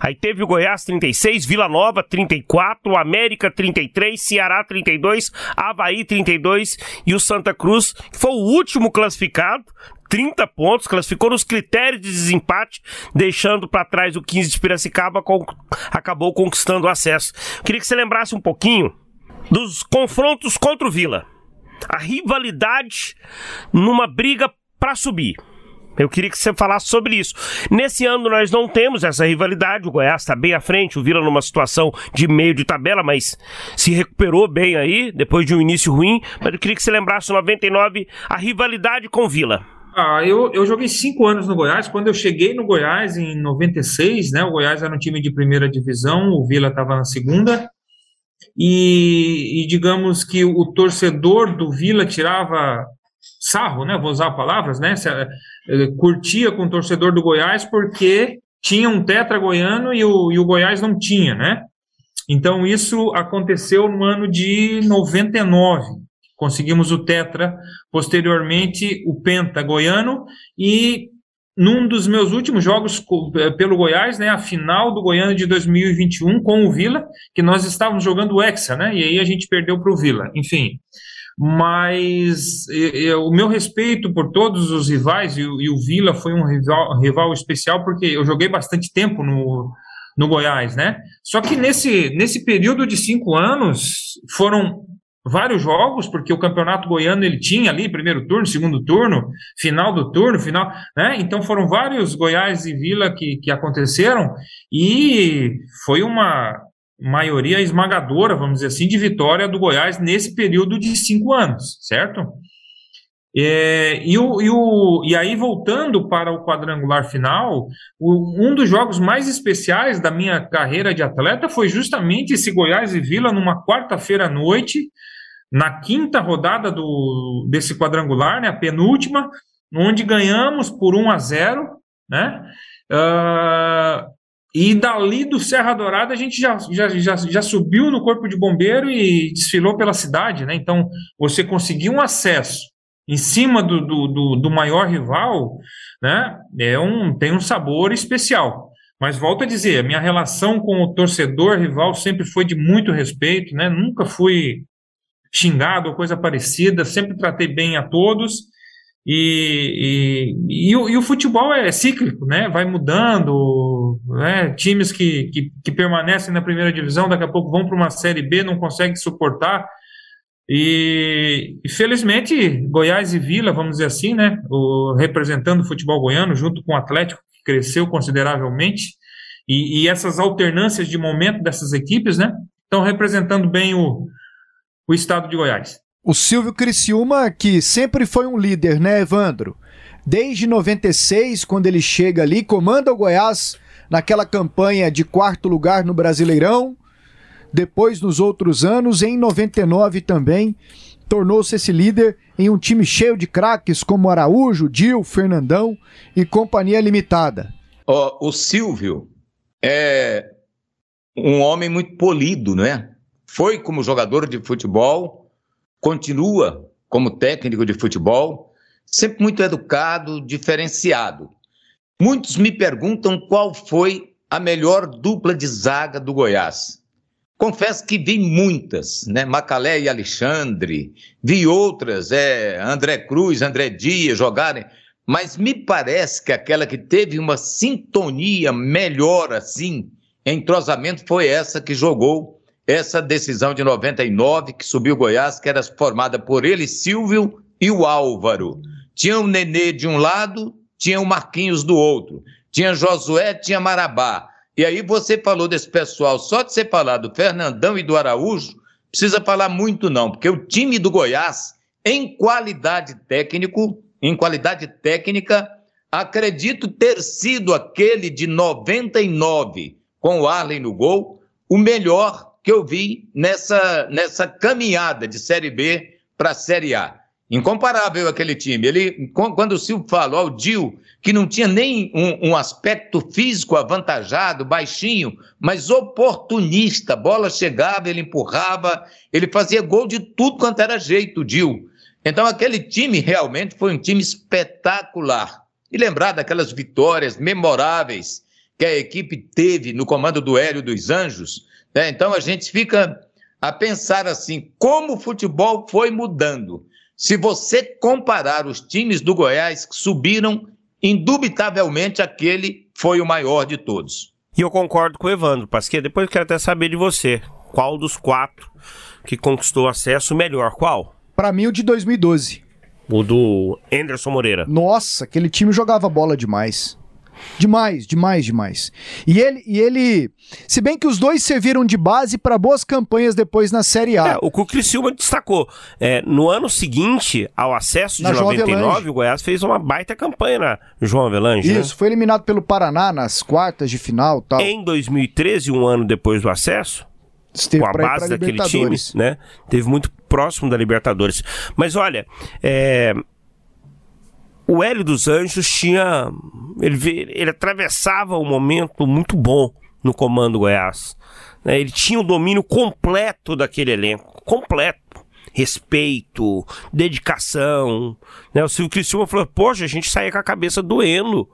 Aí teve o Goiás 36, Vila Nova 34, América 33, Ceará 32, Havaí 32 e o Santa Cruz, que foi o último classificado, 30 pontos, classificou nos critérios de desempate, deixando para trás o 15 de Piracicaba, com, acabou conquistando o acesso. Queria que você lembrasse um pouquinho dos confrontos contra o Vila. A rivalidade numa briga para subir. Eu queria que você falasse sobre isso. Nesse ano nós não temos essa rivalidade. O Goiás está bem à frente, o Vila numa situação de meio de tabela, mas se recuperou bem aí, depois de um início ruim. Mas eu queria que você lembrasse 99 a rivalidade com o Vila. Ah, eu, eu joguei cinco anos no Goiás. Quando eu cheguei no Goiás em 96, né? O Goiás era um time de primeira divisão, o Vila estava na segunda. E, e digamos que o torcedor do Vila tirava sarro, né? Vou usar palavras, né? Eh, curtia com o torcedor do Goiás porque tinha um tetra goiano e o, e o Goiás não tinha, né? Então isso aconteceu no ano de 99. Conseguimos o tetra, posteriormente o penta goiano e num dos meus últimos jogos eh, pelo Goiás, né, a final do Goiano de 2021 com o Vila, que nós estávamos jogando o Hexa, né? E aí a gente perdeu para o Vila. Enfim, mas o meu respeito por todos os rivais, e, e o Vila foi um rival, rival, especial, porque eu joguei bastante tempo no, no Goiás, né? Só que nesse, nesse período de cinco anos, foram vários jogos, porque o campeonato goiano ele tinha ali primeiro turno, segundo turno, final do turno, final, né? Então foram vários Goiás e Vila que, que aconteceram e foi uma maioria esmagadora, vamos dizer assim, de vitória do Goiás nesse período de cinco anos, certo? É, e, o, e, o, e aí, voltando para o quadrangular final, o, um dos jogos mais especiais da minha carreira de atleta foi justamente esse Goiás e Vila numa quarta-feira à noite, na quinta rodada do, desse quadrangular, né, a penúltima, onde ganhamos por 1 a 0 né? Uh, e dali do Serra Dourada a gente já, já, já, já subiu no Corpo de Bombeiro e desfilou pela cidade, né? Então você conseguir um acesso em cima do, do, do, do maior rival, né? É um, tem um sabor especial. Mas volto a dizer, a minha relação com o torcedor rival sempre foi de muito respeito, né? Nunca fui xingado ou coisa parecida, sempre tratei bem a todos. E, e, e, o, e, o, futebol é cíclico, né? Vai mudando, né? Times que, que, que permanecem na primeira divisão, daqui a pouco vão para uma série B, não conseguem suportar. E, e, felizmente Goiás e Vila, vamos dizer assim, né? O, representando o futebol goiano, junto com o Atlético, que cresceu consideravelmente, e, e essas alternâncias de momento dessas equipes, né? Estão representando bem o, o estado de Goiás. O Silvio Criciúma, que sempre foi um líder, né, Evandro? Desde 96, quando ele chega ali, comanda o Goiás naquela campanha de quarto lugar no Brasileirão. Depois, nos outros anos, em 99 também, tornou-se esse líder em um time cheio de craques como Araújo, Dil, Fernandão e companhia limitada. Oh, o Silvio é um homem muito polido, não é? Foi como jogador de futebol continua como técnico de futebol, sempre muito educado, diferenciado. Muitos me perguntam qual foi a melhor dupla de zaga do Goiás. Confesso que vi muitas, né? Macalé e Alexandre, vi outras, é, André Cruz, André Dias jogarem, mas me parece que aquela que teve uma sintonia melhor assim, entrosamento, foi essa que jogou essa decisão de 99 que subiu Goiás, que era formada por ele, Silvio e o Álvaro. Tinha o Nenê de um lado, tinha o Marquinhos do outro. Tinha Josué, tinha Marabá. E aí você falou desse pessoal, só de você falar do Fernandão e do Araújo, precisa falar muito não, porque o time do Goiás, em qualidade técnico, em qualidade técnica, acredito ter sido aquele de 99 com o Arley no gol, o melhor que eu vi nessa, nessa caminhada de Série B para a Série A. Incomparável aquele time. Ele, quando o Silvio falou ao Dil, que não tinha nem um, um, aspecto físico avantajado, baixinho, mas oportunista. Bola chegava, ele empurrava, ele fazia gol de tudo quanto era jeito, o Dil. Então aquele time realmente foi um time espetacular. E lembrar daquelas vitórias memoráveis que a equipe teve no comando do Hélio dos Anjos, é, então a gente fica a pensar assim: como o futebol foi mudando. Se você comparar os times do Goiás que subiram, indubitavelmente aquele foi o maior de todos. E eu concordo com o Evandro, Pasquet. Depois eu quero até saber de você. Qual dos quatro que conquistou acesso melhor? Qual? Para mim, o de 2012. O do Anderson Moreira. Nossa, aquele time jogava bola demais. Demais, demais, demais. E ele, e ele, se bem que os dois serviram de base para boas campanhas depois na Série A. É, o que o Criciúma destacou, é, no ano seguinte ao acesso de na 99, o Goiás fez uma baita campanha na João Avelange. Né? Isso, né? foi eliminado pelo Paraná nas quartas de final, tal. Em 2013, um ano depois do acesso, Esteve com a base daquele time, né? Teve muito próximo da Libertadores. Mas olha, é, o Hélio dos Anjos tinha. Ele, ele atravessava um momento muito bom no comando Goiás. Né? Ele tinha o domínio completo daquele elenco completo. Respeito, dedicação. Né? O Silvio Criciúma falou: Poxa, a gente saía com a cabeça doendo.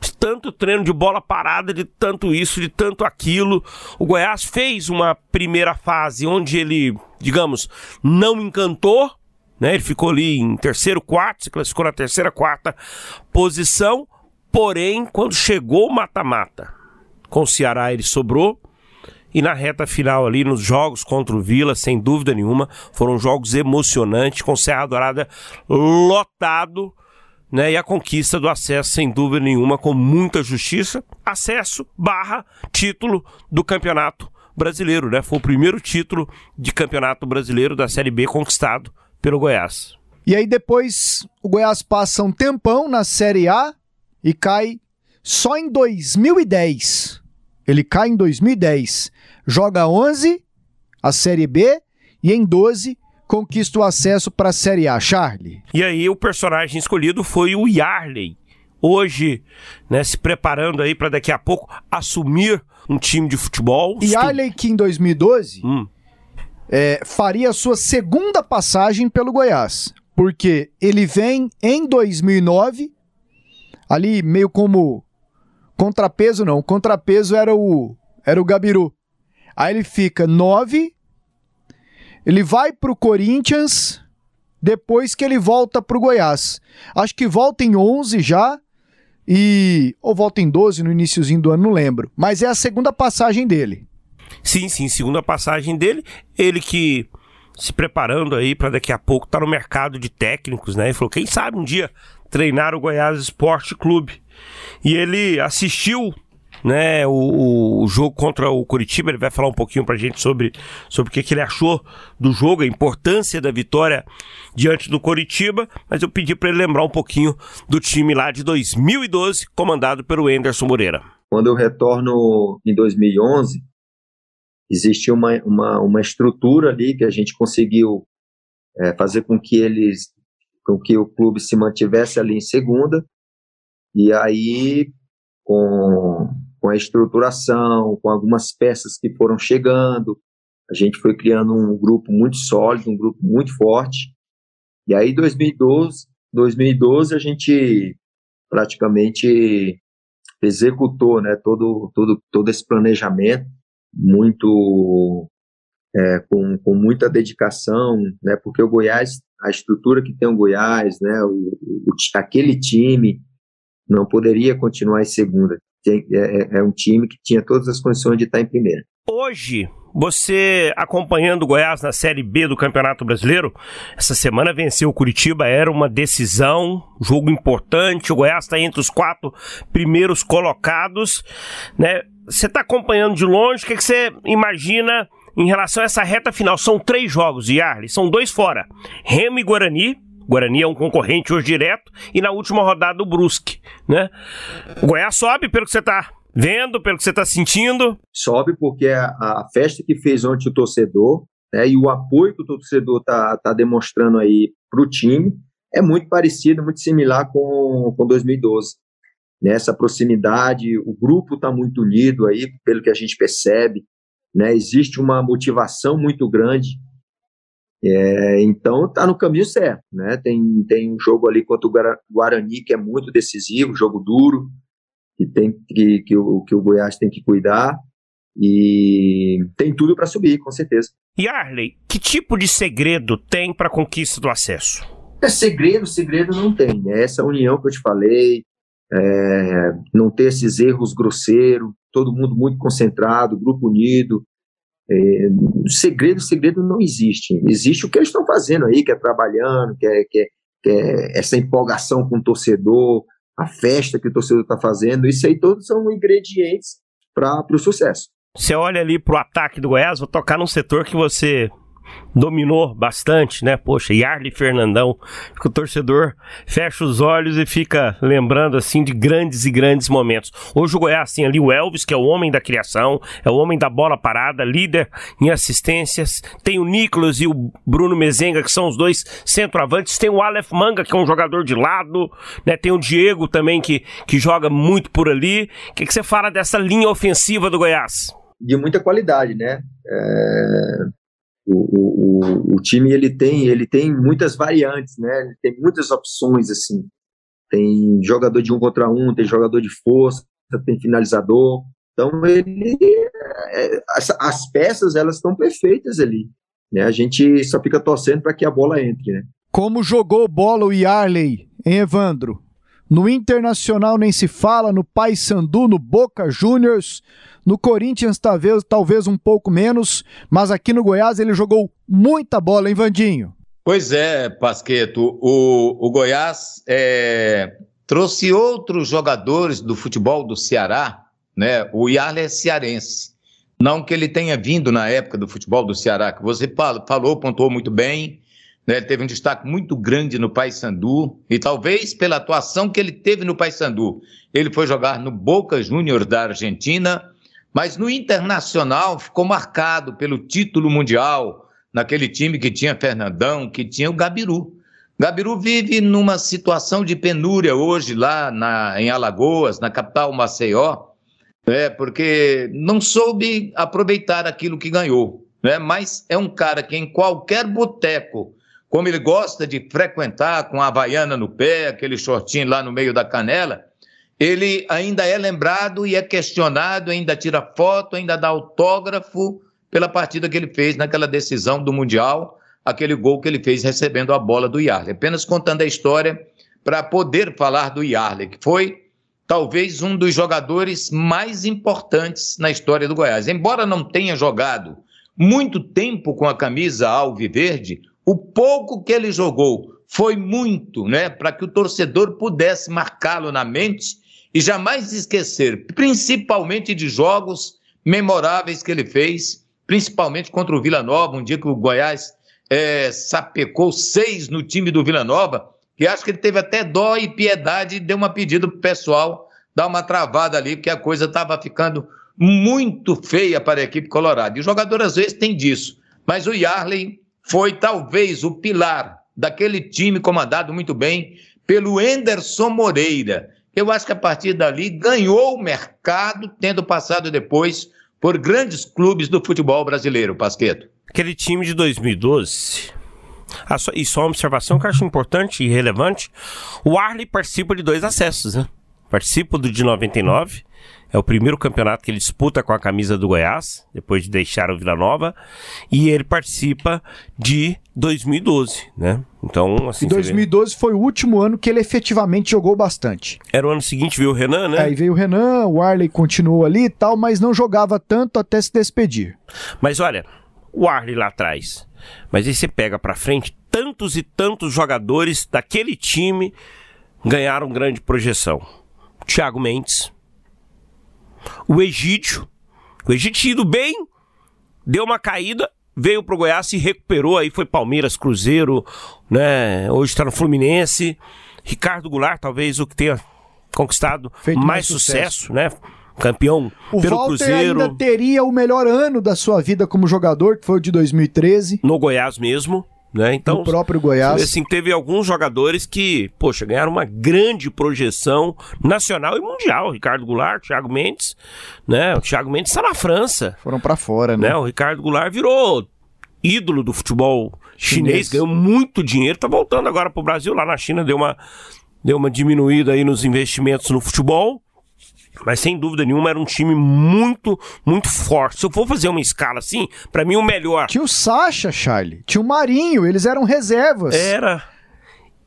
De tanto treino de bola parada, de tanto isso, de tanto aquilo. O Goiás fez uma primeira fase onde ele, digamos, não encantou, né? Ele ficou ali em terceiro, quarto, se classificou na terceira, quarta posição. Porém, quando chegou o mata-mata com o Ceará, ele sobrou. E na reta final ali, nos jogos contra o Vila, sem dúvida nenhuma, foram jogos emocionantes, com Serra Dourada lotado, né? E a conquista do acesso, sem dúvida nenhuma, com muita justiça. Acesso barra título do campeonato brasileiro, né? Foi o primeiro título de campeonato brasileiro da Série B conquistado pelo Goiás. E aí depois o Goiás passa um tempão na Série A e cai só em 2010. Ele cai em 2010, joga 11 a Série B e em 12 conquista o acesso para a Série A, Charlie. E aí o personagem escolhido foi o Yarley, hoje, né, se preparando aí para daqui a pouco assumir um time de futebol. E Arley que em 2012 Hum. É, faria sua segunda passagem pelo Goiás. Porque ele vem em 2009, ali meio como contrapeso, não. Contrapeso era o, era o Gabiru. Aí ele fica 9, ele vai pro Corinthians, depois que ele volta pro Goiás. Acho que volta em 11 já, e ou volta em 12 no iníciozinho do ano, não lembro. Mas é a segunda passagem dele. Sim, sim, segunda passagem dele. Ele que se preparando aí para daqui a pouco tá no mercado de técnicos, né? Ele falou, quem sabe um dia treinar o Goiás Esporte Clube. E ele assistiu né, o, o, jogo contra o Curitiba, ele vai falar um pouquinho pra gente sobre, sobre o que, que ele achou do jogo, a importância da vitória diante do Curitiba, mas eu pedi para ele lembrar um pouquinho do time lá de 2012, comandado pelo Enderson Moreira. Quando eu retorno em 2011, existia uma, uma, uma estrutura ali que a gente conseguiu é, fazer com que eles, com que o clube se mantivesse ali em segunda, e aí com, com a estruturação, com algumas peças que foram chegando, a gente foi criando um grupo muito sólido, um grupo muito forte, e aí 2012, 2012 a gente praticamente executou, né, todo, todo, todo esse planejamento, muito é, com, com muita dedicação, né? Porque o Goiás, a estrutura que tem o Goiás, né? O, o aquele time não poderia continuar em segunda. Tem, é, é, um time que tinha todas as condições de estar em primeira. Hoje, você acompanhando o Goiás na Série B do Campeonato Brasileiro, essa semana venceu o Curitiba, era uma decisão, jogo importante. O Goiás está entre os quatro primeiros colocados, né? Você está acompanhando de longe, o que, você imagina em relação a essa reta final? São três jogos, Yarley, são dois fora. Remo e Guarani. Guarani é um concorrente hoje direto. E na última rodada o Brusque, né? O Goiás sobe pelo que você está vendo, pelo que você está sentindo? Sobe porque a, a, festa que fez ontem o torcedor né, e o apoio que o torcedor está tá demonstrando aí para o time é muito parecido, muito similar com, com 2012 nessa proximidade, o grupo está muito unido aí, pelo que a gente percebe, né? Existe uma motivação muito grande, é, então está no caminho certo, né? Tem, tem um jogo ali contra o Guarani que é muito decisivo, jogo duro, que tem que, que, o, que o Goiás tem que cuidar e tem tudo para subir, com certeza. E Arley, que tipo de segredo tem para a conquista do acesso? É segredo, segredo não tem. É essa união que eu te falei, é, não ter esses erros grosseiros, todo mundo muito concentrado, grupo unido. É, segredo, segredo não existe. Existe o que eles estão fazendo aí, que é trabalhando, que é, que é, que é essa empolgação com o torcedor, a festa que o torcedor está fazendo. Isso aí todos são ingredientes para o sucesso. Você olha ali para o ataque do Goiás, vou tocar num setor que você dominou bastante, né? Poxa, Yarley Fernandão, o torcedor fecha os olhos e fica lembrando assim de grandes e grandes momentos. Hoje o Goiás tem ali o Elvis, que é o homem da criação, é o homem da bola parada, líder em assistências. Tem o Nicolas e o Bruno Mezenga, que são os dois centroavantes. Tem o Aleph Manga, que é um jogador de lado, né? Tem o Diego também, que, que joga muito por ali. O que, que você fala dessa linha ofensiva do Goiás? De muita qualidade, né? É o, o, o, time ele tem ele tem muitas variantes, né? Ele tem muitas opções assim. Tem jogador de um contra um, tem jogador de força, tem finalizador. Então ele é, as, as, peças elas estão perfeitas ali. Né? A gente só fica torcendo para que a bola entre, né? Como jogou bola o Yarley, hein, Evandro? No Internacional nem se fala, no Paysandu, no Boca Juniors, no Corinthians, talvez, talvez um pouco menos, mas aqui no Goiás ele jogou muita bola, hein, Vandinho? Pois é, Pasqueto. O, o Goiás é, trouxe outros jogadores do futebol do Ceará, né? O Yarley é cearense. Não que ele tenha vindo na época do futebol do Ceará, que você falou, pontuou muito bem. Né? Ele teve um destaque muito grande no Paysandu, e talvez pela atuação que ele teve no Paysandu. Ele foi jogar no Boca Juniors da Argentina mas no internacional ficou marcado pelo título mundial, naquele time que tinha Fernandão, que tinha o Gabiru. Gabiru vive numa situação de penúria hoje lá na, em Alagoas, na capital Maceió, né, porque não soube aproveitar aquilo que ganhou. Né, mas é um cara que em qualquer boteco, como ele gosta de frequentar com a havaiana no pé, aquele shortinho lá no meio da canela, ele ainda é lembrado e é questionado, ainda tira foto, ainda dá autógrafo pela partida que ele fez naquela decisão do Mundial aquele gol que ele fez recebendo a bola do Yarley. Apenas contando a história para poder falar do Yarley, que foi talvez um dos jogadores mais importantes na história do Goiás. Embora não tenha jogado muito tempo com a camisa alviverde, o pouco que ele jogou foi muito, né, para que o torcedor pudesse marcá-lo na mente e jamais esquecer, principalmente de jogos memoráveis que ele fez, principalmente contra o Vila Nova, um dia que o Goiás é, sapecou seis no time do Vila Nova, que acho que ele teve até dó e piedade e deu uma pedida pro pessoal dar uma travada ali, porque a coisa estava ficando muito feia para a equipe colorada. E o jogador às vezes tem disso. Mas o Yarley foi talvez o pilar daquele time comandado muito bem pelo Enderson Moreira. Eu acho que a partir dali ganhou o mercado, tendo passado depois por grandes clubes do futebol brasileiro, Pasqueto. Aquele time de 2012. Ah, só, e só uma observação que eu acho importante e relevante: o Arley participa de dois acessos, né? Participa do de 99, é o primeiro campeonato que ele disputa com a camisa do Goiás, depois de deixar o Vila Nova, e ele participa de 2012, né? Então, assim. E 2012 foi o último ano que ele efetivamente jogou bastante. Era o ano seguinte, veio o Renan, né? Aí veio o Renan, o Arley continuou ali e tal, mas não jogava tanto até se despedir. Mas olha, o Arley lá atrás. Mas aí você pega para frente, tantos e tantos jogadores daquele time ganharam grande projeção. Thiago Mendes, o Egídio, o Egídio indo bem, deu uma caída, veio pro Goiás, se recuperou, aí foi Palmeiras, Cruzeiro, né? Hoje está no Fluminense. Ricardo Goulart, talvez o que tenha conquistado mais, mais sucesso, sucesso, né? campeão o pelo Walter Cruzeiro. ainda teria o melhor ano da sua vida como jogador, que foi o de 2013. No Goiás mesmo. Né? Então, no próprio Goiás. Assim, teve alguns jogadores que, poxa, ganharam uma grande projeção nacional e mundial. Ricardo Goulart, Thiago Mendes, né? O Thiago Mendes está na França. Foram para fora, né? né? O Ricardo Goulart virou ídolo do futebol chinês, chinês ganhou muito dinheiro, tá voltando agora pro Brasil. Lá na China deu uma, deu uma diminuída aí nos investimentos no futebol. Mas sem dúvida nenhuma era um time muito, muito forte. Se eu for fazer uma escala assim, para mim o melhor. Tinha o Sacha, Charlie. Tinha o Marinho, eles eram reservas. Era.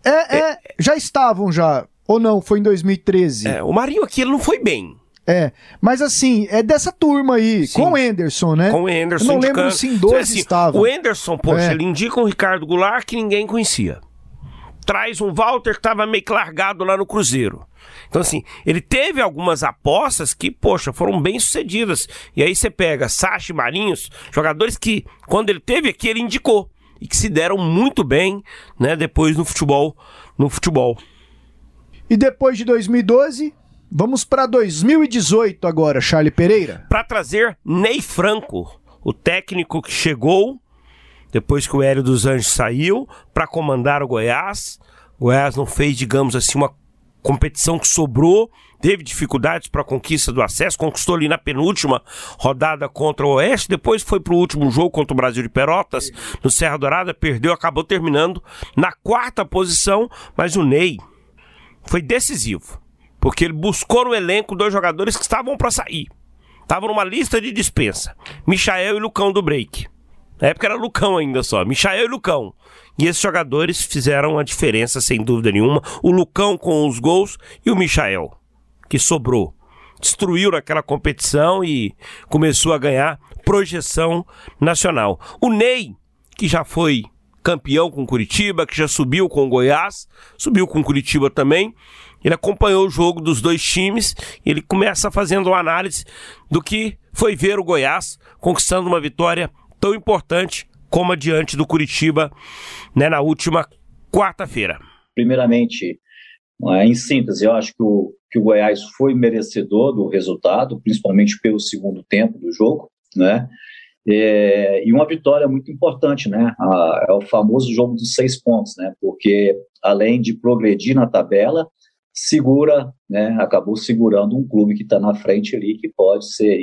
É, é, é, já estavam já. Ou não, foi em 2013. É, o Marinho aqui ele não foi bem. É, mas assim, é dessa turma aí, Sim. com o Anderson, né? Com o Anderson. Eu não lembro se em dois assim, estavam. O Anderson, poxa, é. ele indica um Ricardo Goulart que ninguém conhecia. Traz um Walter que estava meio que largado lá no Cruzeiro. Então, assim, ele teve algumas apostas que, poxa, foram bem sucedidas. E aí você pega Sacha e Marinhos, jogadores que, quando ele teve aqui, ele indicou. E que se deram muito bem, né, depois no futebol. No futebol. E depois de 2012, vamos para 2018 agora, Charlie Pereira. Para trazer Ney Franco, o técnico que chegou depois que o Hélio dos Anjos saiu para comandar o Goiás. O Goiás não fez, digamos assim, uma competição que sobrou, teve dificuldades para a conquista do acesso, conquistou ali na penúltima rodada contra o Oeste, depois foi para o último jogo contra o Brasil de Perotas, no Serra Dourada, perdeu, acabou terminando na quarta posição, mas o Ney foi decisivo, porque ele buscou no elenco dois jogadores que estavam para sair. Estavam numa lista de dispensa, Michael e Lucão do Break. Na época era Lucão ainda só, Michael e Lucão. E esses jogadores fizeram a diferença, sem dúvida nenhuma. O Lucão com os gols e o Michael, que sobrou. Destruiu naquela competição e começou a ganhar projeção nacional. O Ney, que já foi campeão com Curitiba, que já subiu com o Goiás, subiu com Curitiba também. Ele acompanhou o jogo dos dois times e ele começa fazendo uma análise do que foi ver o Goiás conquistando uma vitória tão importante como diante do Curitiba né, na última quarta-feira. Primeiramente, é, em síntese, eu acho que o, que o Goiás foi merecedor do resultado, principalmente pelo segundo tempo do jogo, né? É, e uma vitória muito importante, né? A, é o famoso jogo dos seis pontos, né? Porque além de progredir na tabela, segura, né? Acabou segurando um clube que está na frente ali, que pode ser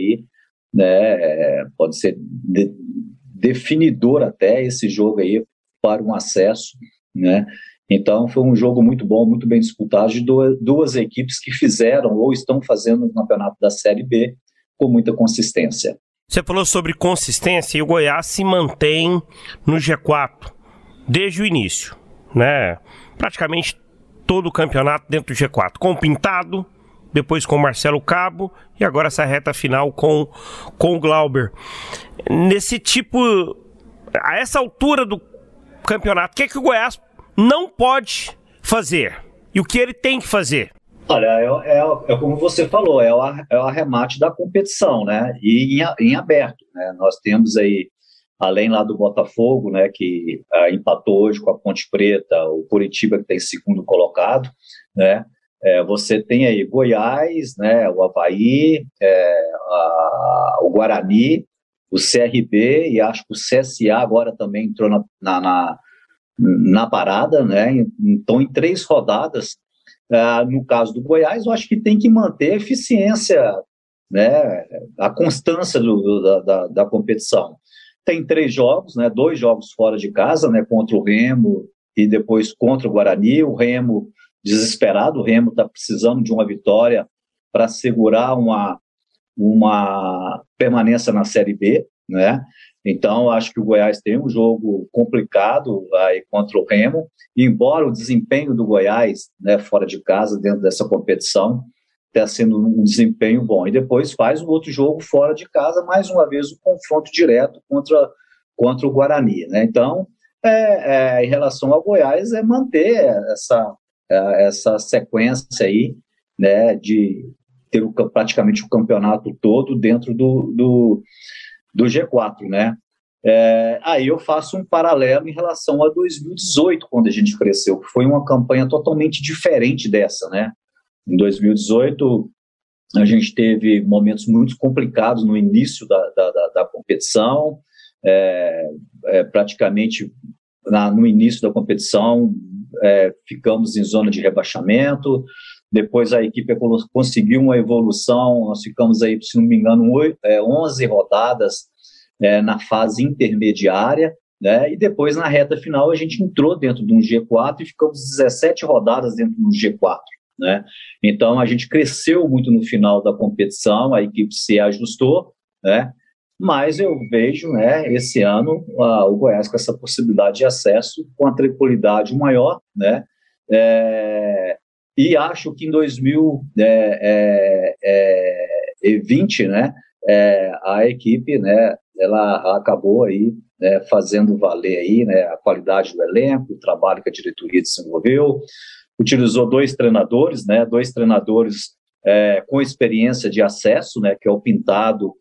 né? Pode ser de, definidor até esse jogo aí para um acesso, né? Então foi um jogo muito bom, muito bem disputado de duas, equipes que fizeram ou estão fazendo o campeonato da Série B com muita consistência. Você falou sobre consistência e o Goiás se mantém no G4 desde o início, né? Praticamente todo o campeonato dentro do G4, com o Pintado, depois com Marcelo Cabo e agora essa reta final com, com Glauber. Nesse tipo, a essa altura do campeonato, o que, é que o Goiás não pode fazer e o que ele tem que fazer? Olha, é, é, é, como você falou, é o, é o arremate da competição, né? E em, em aberto, né? Nós temos aí, além lá do Botafogo, né? Que ah, empatou hoje com a Ponte Preta, o Curitiba que tem segundo colocado, né? É, você tem aí Goiás, né? O Havaí, é, a, o Guarani, o CRB e acho que o CSA agora também entrou na, na, na, na parada, né? Então, em três rodadas, Uh, no caso do Goiás, eu acho que tem que manter a eficiência, né, a constância do, do, da, da, competição. Tem três jogos, né, dois jogos fora de casa, né, contra o Remo e depois contra o Guarani. O Remo desesperado, o Remo está precisando de uma vitória para segurar uma, uma permanência na Série B, né? Então, acho que o Goiás tem um jogo complicado aí contra o Remo, embora o desempenho do Goiás, né, fora de casa, dentro dessa competição, tenha sendo um desempenho bom. E depois faz um outro jogo fora de casa, mais uma vez o um confronto direto contra, contra o Guarani. Né? Então, é, é, em relação ao Goiás, é manter essa, essa sequência aí, né, de ter o, praticamente o campeonato todo dentro do, do do G4, né? É, aí eu faço um paralelo em relação a 2018, quando a gente cresceu, que foi uma campanha totalmente diferente dessa, né? Em 2018, a gente teve momentos muito complicados no início da, da, da, da competição, é, é, praticamente na, no início da competição, é, ficamos em zona de rebaixamento, depois a equipe conseguiu uma evolução, nós ficamos aí, se não me engano, 8, é, 11 rodadas é, na fase intermediária, né? E depois na reta final a gente entrou dentro de um G4 e ficamos 17 rodadas dentro do G4, né? Então a gente cresceu muito no final da competição, a equipe se ajustou, né? Mas eu vejo, né, esse ano a, o Goiás com essa possibilidade de acesso com a tranquilidade maior, né? É, e acho que em 2020, é, é, é né, é, a equipe, né, ela acabou aí né, fazendo valer aí, né, a qualidade do elenco, o trabalho que a diretoria desenvolveu, utilizou dois treinadores, né, dois treinadores com experiência de acesso, né, que é o Pintado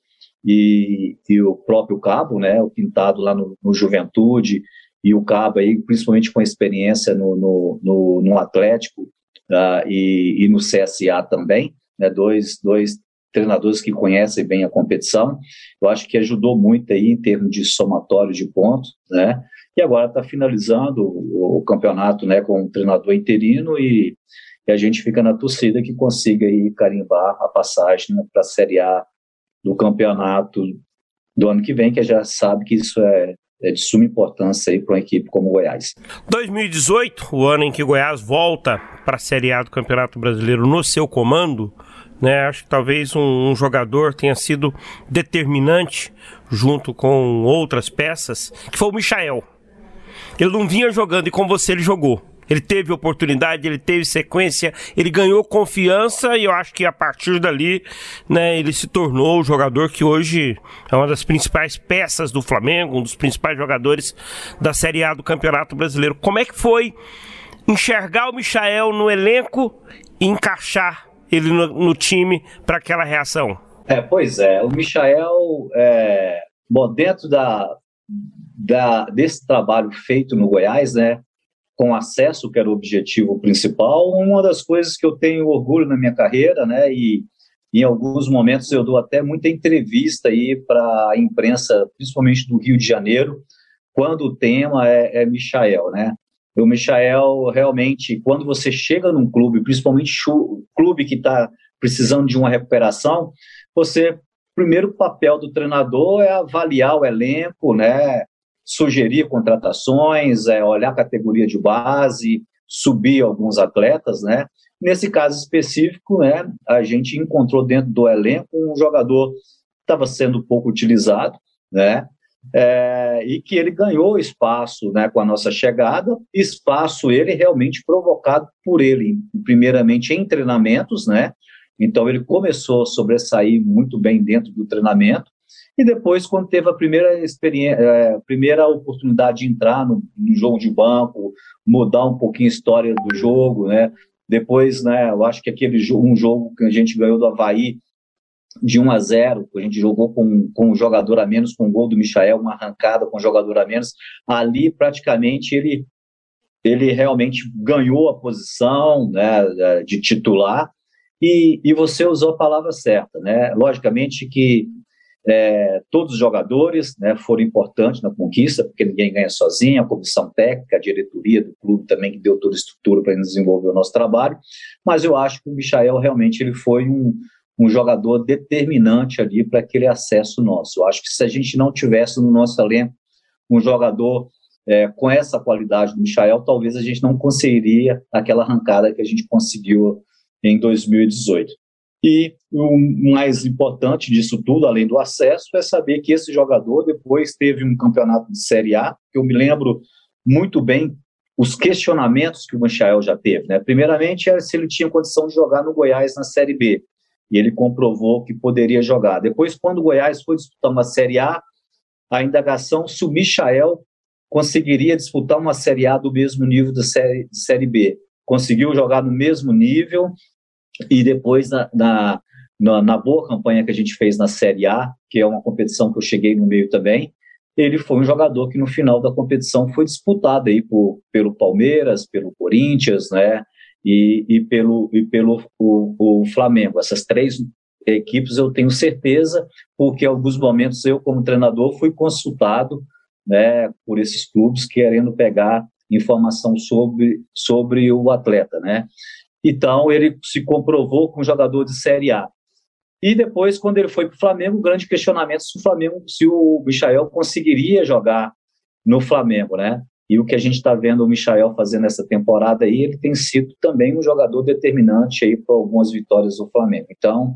e, e o próprio Cabo, né, o Pintado lá no, no Juventude e o Cabo aí, principalmente com experiência no, no, no, no Atlético, uh, e, e, no CSA também, né, dois, dois treinadores que conhecem bem a competição. Eu acho que ajudou muito aí em termos de somatório de pontos, né? E agora está finalizando o, o, campeonato, né, com um treinador interino e, e, a gente fica na torcida que consiga aí carimbar a passagem né, para a Série A do campeonato do ano que vem, que já sabe que isso é é de suma importância aí para uma equipe como o Goiás. 2018, o ano em que o Goiás volta para a Série A do Campeonato Brasileiro no seu comando, né? Acho que talvez um, um, jogador tenha sido determinante junto com outras peças, que foi o Michael. Ele não vinha jogando e com você ele jogou. Ele teve oportunidade, ele teve sequência, ele ganhou confiança e eu acho que a partir dali, né, ele se tornou o jogador que hoje é uma das principais peças do Flamengo, um dos principais jogadores da Série A do Campeonato Brasileiro. Como é que foi enxergar o Michael no elenco e encaixar ele no, no time para aquela reação? É, pois é, o Michael, é, bom, dentro da, da, desse trabalho feito no Goiás, né, com acesso, que era o objetivo principal, uma das coisas que eu tenho orgulho na minha carreira, né, e, Em alguns momentos eu dou até muita entrevista aí para a imprensa, principalmente do Rio de Janeiro, quando o tema é, é Michael, né? O Michael realmente, quando você chega num clube, principalmente clube que está precisando de uma recuperação, você primeiro papel do treinador é avaliar o elenco, né? Sugerir contratações, é olhar a categoria de base, subir alguns atletas, né? Nesse caso específico, né, a gente encontrou dentro do elenco um jogador que estava sendo pouco utilizado, né? É, e que ele ganhou espaço né, com a nossa chegada, espaço ele realmente provocado por ele, primeiramente em treinamentos, né? Então ele começou a sobressair muito bem dentro do treinamento, e depois, quando teve a primeira experiência, é, primeira oportunidade de entrar no, no, jogo de banco, mudar um pouquinho a história do jogo, né? Depois, né, eu acho que aquele um jogo que a gente ganhou do Havaí de 1 a 0, a gente jogou com, com um jogador a menos, com o gol do Michael, uma arrancada com um jogador a menos, ali praticamente ele ele realmente ganhou a posição né, de titular e, e você usou a palavra certa, né? Logicamente que é, todos os jogadores né, foram importantes na conquista, porque ninguém ganha sozinho, a comissão técnica, a diretoria do clube também que deu toda a estrutura para desenvolver o nosso trabalho, mas eu acho que o Michael realmente ele foi um, um jogador determinante ali para aquele acesso nosso. Eu acho que se a gente não tivesse no nosso elenco um jogador é, com essa qualidade do Michael, talvez a gente não conseguiria aquela arrancada que a gente conseguiu em 2018. E o mais importante disso tudo, além do acesso, é saber que esse jogador depois teve um campeonato de Série A, eu me lembro muito bem os questionamentos que o Michael já teve. Né? Primeiramente, era se ele tinha condição de jogar no Goiás na Série B, e ele comprovou que poderia jogar. Depois, quando o Goiás foi disputar uma Série A, a indagação se o Michael conseguiria disputar uma Série A do mesmo nível da série, Série B. Conseguiu jogar no mesmo nível, e depois, na, na, na, na, boa campanha que a gente fez na Série A, que é uma competição que eu cheguei no meio também, ele foi um jogador que no final da competição foi disputado aí por, pelo Palmeiras, pelo Corinthians, né? E, e pelo, e pelo o, o Flamengo. Essas três equipes eu tenho certeza, porque em alguns momentos eu, como treinador, fui consultado né, por esses clubes querendo pegar informação sobre, sobre o atleta, né? Então, ele se comprovou com jogador de Série A. E depois, quando ele foi para o Flamengo, grande questionamento se o Flamengo, se o Michael conseguiria jogar no Flamengo, né? E o que a gente está vendo o Michael fazendo essa temporada aí, ele tem sido também um jogador determinante aí para algumas vitórias do Flamengo. Então,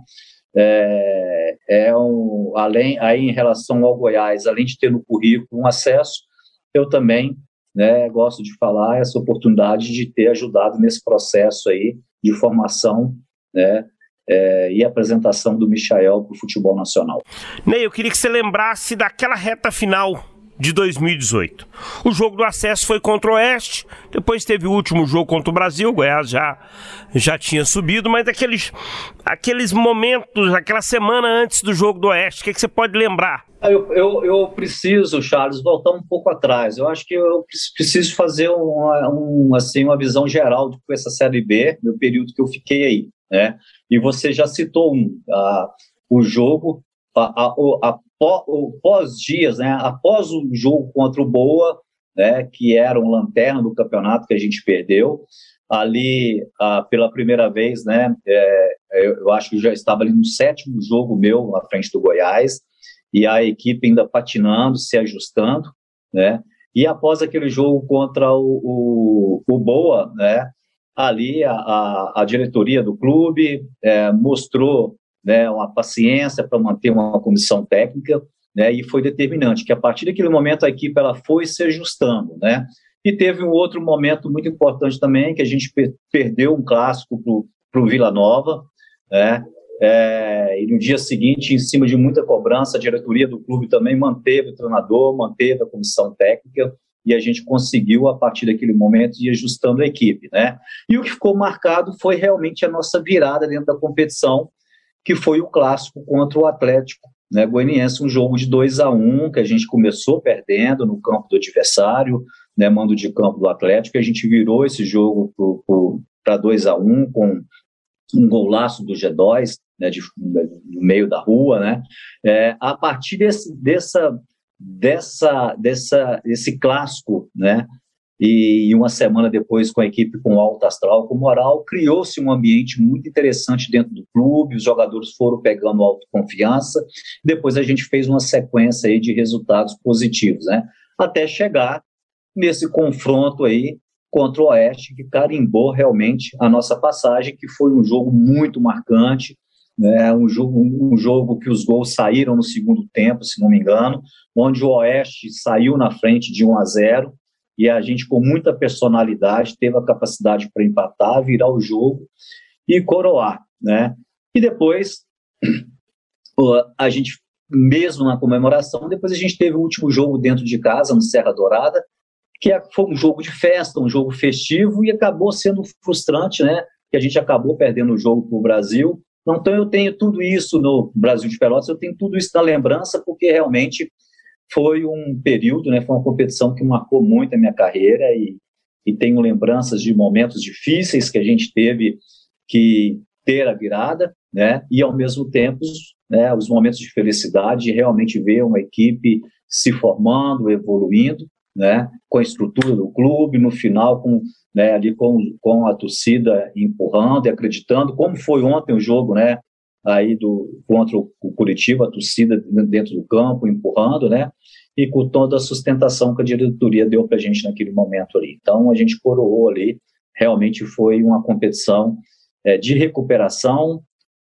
é, é um, além aí em relação ao Goiás, além de ter no currículo um acesso, eu também né, gosto de falar essa oportunidade de ter ajudado nesse processo aí de formação, né, é, e apresentação do Michael para o futebol nacional. Ney, eu queria que você lembrasse daquela reta final de 2018. O jogo do acesso foi contra o Oeste, depois teve o último jogo contra o Brasil, o Goiás já, já tinha subido, mas aqueles, aqueles momentos, aquela semana antes do jogo do Oeste, o que, que você pode lembrar? Eu, eu, eu, preciso, Charles, voltar um pouco atrás. Eu acho que eu preciso fazer uma, um, assim, uma visão geral de essa Série B, no período que eu fiquei aí. Né? E você já citou um, a, o jogo, a, a, a, pós-dias, né, após o jogo contra o Boa, né, que era um lanterna do campeonato que a gente perdeu, ali ah, pela primeira vez, né, é, eu acho que já estava ali no sétimo jogo meu à frente do Goiás, e a equipe ainda patinando, se ajustando, né, e após aquele jogo contra o, o, o Boa, né, ali a, a, a diretoria do clube é, mostrou né, uma paciência para manter uma comissão técnica, né, e foi determinante que a partir daquele momento a equipe ela foi se ajustando, né, e teve um outro momento muito importante também que a gente per perdeu um clássico para o Vila Nova, né, é, e no dia seguinte, em cima de muita cobrança, a diretoria do clube também manteve o treinador, manteve a comissão técnica, e a gente conseguiu, a partir daquele momento, ir ajustando a equipe. Né? E o que ficou marcado foi realmente a nossa virada dentro da competição, que foi o clássico contra o Atlético né, Goianiense, um jogo de 2 a 1 um, que a gente começou perdendo no campo do adversário, né, mando de campo do Atlético, a gente virou esse jogo para 2 a 1 um, com um golaço do G2, né, de, no meio da rua, né? É, a partir desse, dessa, dessa, dessa, desse clássico, né? E uma semana depois, com a equipe com alto astral, com moral, criou-se um ambiente muito interessante dentro do clube, os jogadores foram pegando autoconfiança, depois a gente fez uma sequência aí de resultados positivos, né? Até chegar nesse confronto aí contra o Oeste, que carimbou realmente a nossa passagem, que foi um jogo muito marcante, né, um, jogo, um jogo que os gols saíram no segundo tempo, se não me engano, onde o Oeste saiu na frente de 1 a 0 e a gente, com muita personalidade, teve a capacidade para empatar, virar o jogo e coroar. Né? E depois, a gente, mesmo na comemoração, depois a gente teve o último jogo dentro de casa, no Serra Dourada, que é, foi um jogo de festa, um jogo festivo, e acabou sendo frustrante, né? Que a gente acabou perdendo o jogo para o Brasil. Então eu tenho tudo isso no Brasil de Pelotas, eu tenho tudo isso na lembrança, porque realmente foi um período, né? Foi uma competição que marcou muito a minha carreira e, e tenho lembranças de momentos difíceis que a gente teve que ter a virada, né? E ao mesmo tempo, né, os momentos de felicidade de realmente ver uma equipe se formando, evoluindo né, com a estrutura do clube, no final com, né, ali com, com a torcida empurrando e acreditando, como foi ontem o jogo, né, aí do, contra o Curitiba, a torcida dentro do campo empurrando, né, e com toda a sustentação que a diretoria deu para a gente naquele momento ali. Então a gente coroou ali, realmente foi uma competição é, de recuperação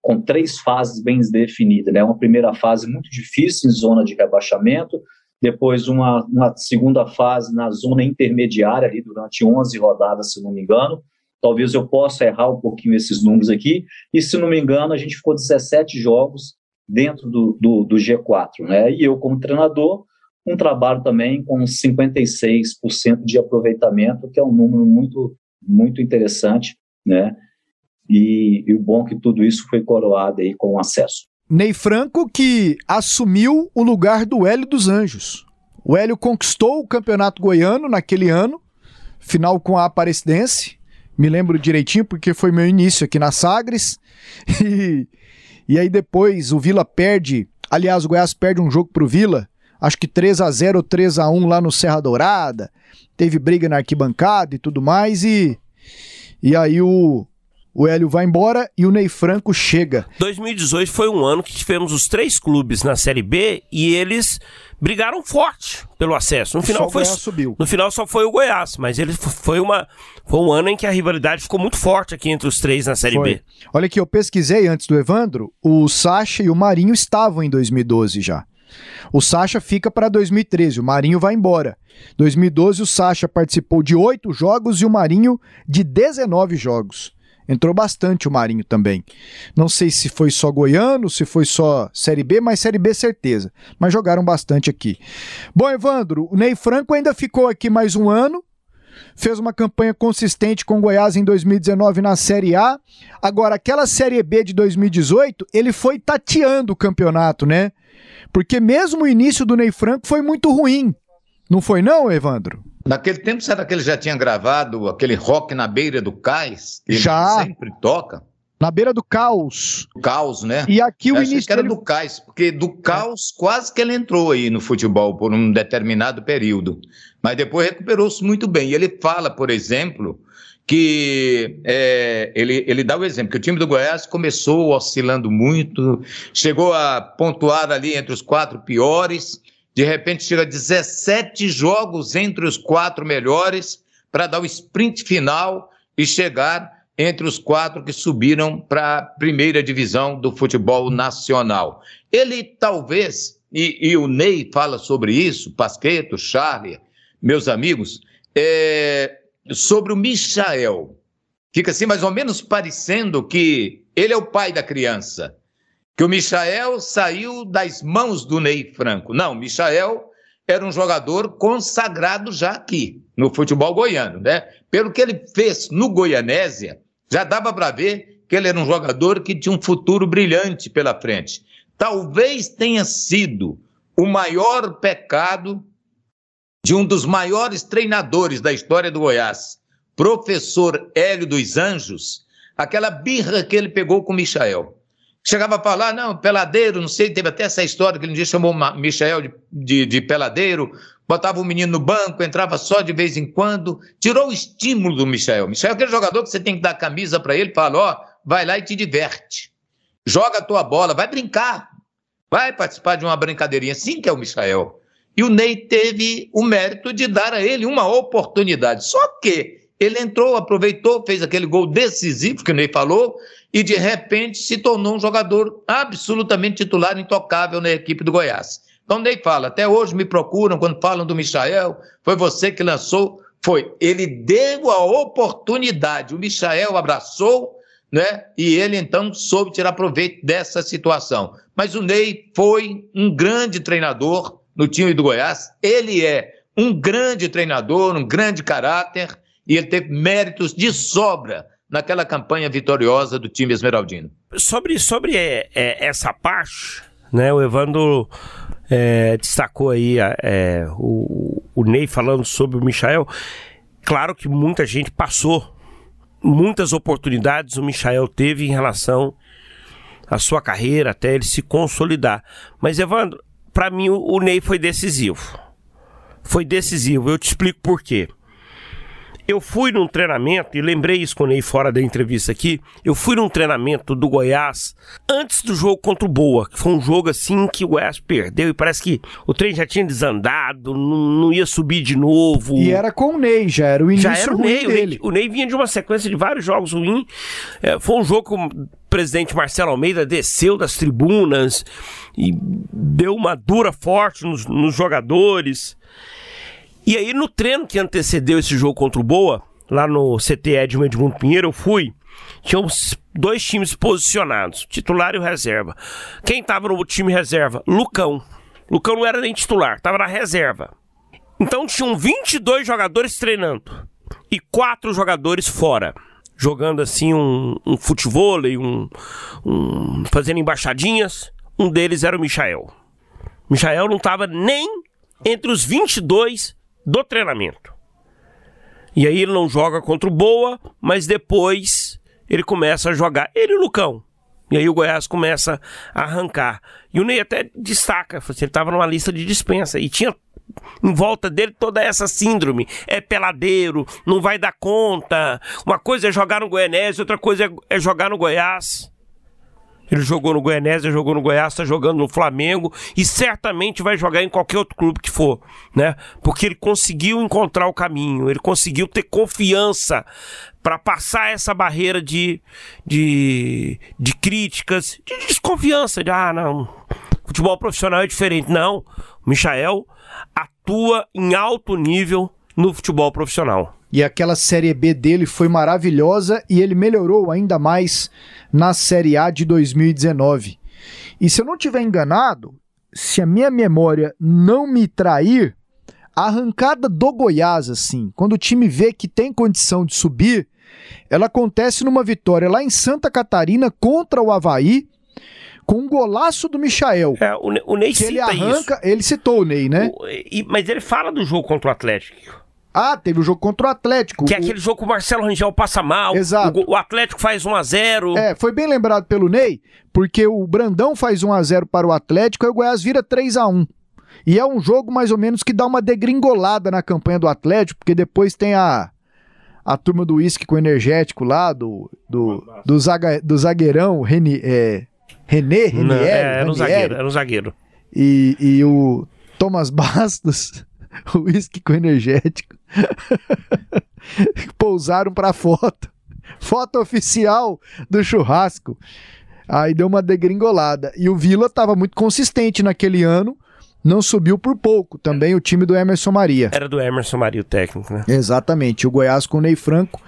com três fases bem definidas, né, uma primeira fase muito difícil em zona de rebaixamento, depois uma, uma segunda fase na zona intermediária ali durante 11 rodadas, se não me engano. Talvez eu possa errar um pouquinho esses números aqui. E se não me engano, a gente ficou 17 jogos dentro do, do, do G4, né? E eu como treinador, um trabalho também com 56% de aproveitamento, que é um número muito muito interessante, né? E, e o bom é que tudo isso foi coroado aí com acesso. Ney Franco que assumiu o lugar do Hélio dos Anjos. O Hélio conquistou o campeonato goiano naquele ano, final com a Aparecidense. Me lembro direitinho porque foi meu início aqui na Sagres. E, e aí depois o Vila perde, aliás, o Goiás perde um jogo pro Vila, acho que 3 a 0 ou 3 a 1 lá no Serra Dourada. Teve briga na arquibancada e tudo mais e e aí o o Hélio vai embora e o Ney Franco chega. 2018 foi um ano que tivemos os três clubes na Série B e eles brigaram forte pelo acesso. No final só foi subiu. No final só foi o Goiás, mas ele foi uma foi um ano em que a rivalidade ficou muito forte aqui entre os três na Série foi. B. Olha aqui, eu pesquisei antes do Evandro, o Sacha e o Marinho estavam em 2012 já. O Sacha fica para 2013, o Marinho vai embora. 2012 o Sacha participou de oito jogos e o Marinho de 19 jogos. Entrou bastante o Marinho também. Não sei se foi só goiano, se foi só Série B, mas Série B certeza. Mas jogaram bastante aqui. Bom, Evandro, o Ney Franco ainda ficou aqui mais um ano. Fez uma campanha consistente com o Goiás em 2019 na Série A. Agora, aquela Série B de 2018, ele foi tateando o campeonato, né? Porque mesmo o início do Ney Franco foi muito ruim. Não foi não, Evandro? Naquele tempo, será que ele já tinha gravado aquele rock na beira do cais? Que já. Ele sempre toca? Na beira do caos. Caos, né? E aqui o Eu início. que era dele- do cais, porque do caos quase que ele entrou aí no futebol por um determinado período. Mas depois recuperou-se muito bem. E ele fala, por exemplo, que é, ele, ele dá o exemplo, que o time do Goiás começou oscilando muito, chegou a pontuar ali entre os quatro piores, de repente chega a 17 jogos entre os quatro melhores para dar o sprint final e chegar entre os quatro que subiram para a primeira divisão do futebol nacional. Ele talvez, e, e o Ney fala sobre isso, Pasqueto, Charlie, meus amigos, é, sobre o Michael. Fica assim mais ou menos parecendo que ele é o pai da criança que o Michael saiu das mãos do Ney Franco. Não, Michael era um jogador consagrado já aqui, no futebol goiano, né? Pelo que ele fez no Goianésia, já dava para ver que ele era um jogador que tinha um futuro brilhante pela frente. Talvez tenha sido o maior pecado de um dos maiores treinadores da história do Goiás, professor Hélio dos Anjos, aquela birra que ele pegou com o Michael. chegava a falar, não, peladeiro, não sei, teve até essa história que ele um dia chamou Michel de, de, de peladeiro, botava o menino no banco, entrava só de vez em quando, tirou o estímulo do Michel. Michel é aquele jogador que você tem que dar camisa para ele, fala, ó, vai lá e te diverte. Joga a tua bola, vai brincar, vai participar de uma brincadeirinha, assim que é o Michel. E o Ney teve o mérito de dar a ele uma oportunidade. Só que ele entrou, aproveitou, fez aquele gol decisivo que o Ney falou, e de repente se tornou um jogador absolutamente titular, intocável na equipe do Goiás. Então, Ney fala, até hoje me procuram quando falam do Michael, foi você que lançou, foi. Ele deu a oportunidade, o Michael abraçou, né? E ele então soube tirar proveito dessa situação. Mas o Ney foi um grande treinador no time do Goiás, ele é um grande treinador, um grande caráter, e ele teve méritos de sobra naquela campanha vitoriosa do time esmeraldino. Sobre, sobre é, é, essa parte, né, o Evandro é, destacou aí é, o, o Ney falando sobre o Michael. Claro que muita gente passou, muitas oportunidades o Michael teve em relação à sua carreira, até ele se consolidar. Mas, Evandro, para mim o, Ney foi decisivo. Foi decisivo, eu te explico por quê. Eu fui num treinamento, e lembrei isso quando eu fora da entrevista aqui. Eu fui num treinamento do Goiás antes do jogo contra o Boa, que foi um jogo assim que o Goiás perdeu e parece que o trem já tinha desandado, não, não ia subir de novo. E era com o Ney, já era o início já era o Ney, dele. O Ney vinha de uma sequência de vários jogos ruins. É, foi um jogo que o presidente Marcelo Almeida desceu das tribunas e deu uma dura forte nos, nos jogadores. E aí, no treino que antecedeu esse jogo contra o Boa, lá no CT Edmund Edmundo Pinheiro, eu fui. Tinham dois times posicionados, titular e reserva. Quem estava no time reserva? Lucão. Lucão não era nem titular, estava na reserva. Então tinham 22 jogadores treinando e quatro jogadores fora, jogando assim um, um futebol, um, um, fazendo embaixadinhas. Um deles era o Michael. Michael não estava nem entre os 22 do treinamento. E aí ele não joga contra o Boa, mas depois ele começa a jogar. Ele e o Lucão. E aí o Goiás começa a arrancar. E o Ney até destaca, assim, ele estava numa lista de dispensa e tinha em volta dele toda essa síndrome. É peladeiro, não vai dar conta. Uma coisa é jogar no Goianese, outra coisa é, é jogar no Goiás. Ele jogou no Goianésia, jogou no Goiás, está jogando no Flamengo e certamente vai jogar em qualquer outro clube que for, né? Porque ele conseguiu encontrar o caminho, ele conseguiu ter confiança para passar essa barreira de, de, de críticas, de desconfiança, de ah, não, futebol profissional é diferente. Não, o Michael atua em alto nível no futebol profissional. E aquela Série B dele foi maravilhosa e ele melhorou ainda mais na Série A de 2019. E se eu não tiver enganado, se a minha memória não me trair, a arrancada do Goiás, assim, quando o time vê que tem condição de subir, ela acontece numa vitória lá em Santa Catarina contra o Havaí, com um golaço do Michael. É, o, o Ney que ele arranca, isso. ele citou o Ney, né? O, e, mas ele fala do jogo contra o Atlético. Ah, teve o jogo contra o Atlético. Que é aquele jogo que o Marcelo Rangel passa mal. Exato. O, o Atlético faz 1 a 0 É, foi bem lembrado pelo Ney, porque o Brandão faz 1 a 0 para o Atlético e o Goiás vira 3 a 1 E é um jogo mais ou menos que dá uma degringolada na campanha do Atlético, porque depois tem a, a turma do uísque com energético lá, do, do, do, zaga, do zagueirão, Reni, é, René, Renier, Não, é, era um zagueiro, era um zagueiro. E, e o Thomas Bastos, o uísque com energético. Pousaram para foto. Foto oficial do churrasco. Aí deu uma degringolada. E o Vila estava muito consistente naquele ano. Não subiu por pouco. Também o time do Emerson Maria. Era do Emerson Maria o técnico, né? Exatamente. O Goiás com o Ney Franco,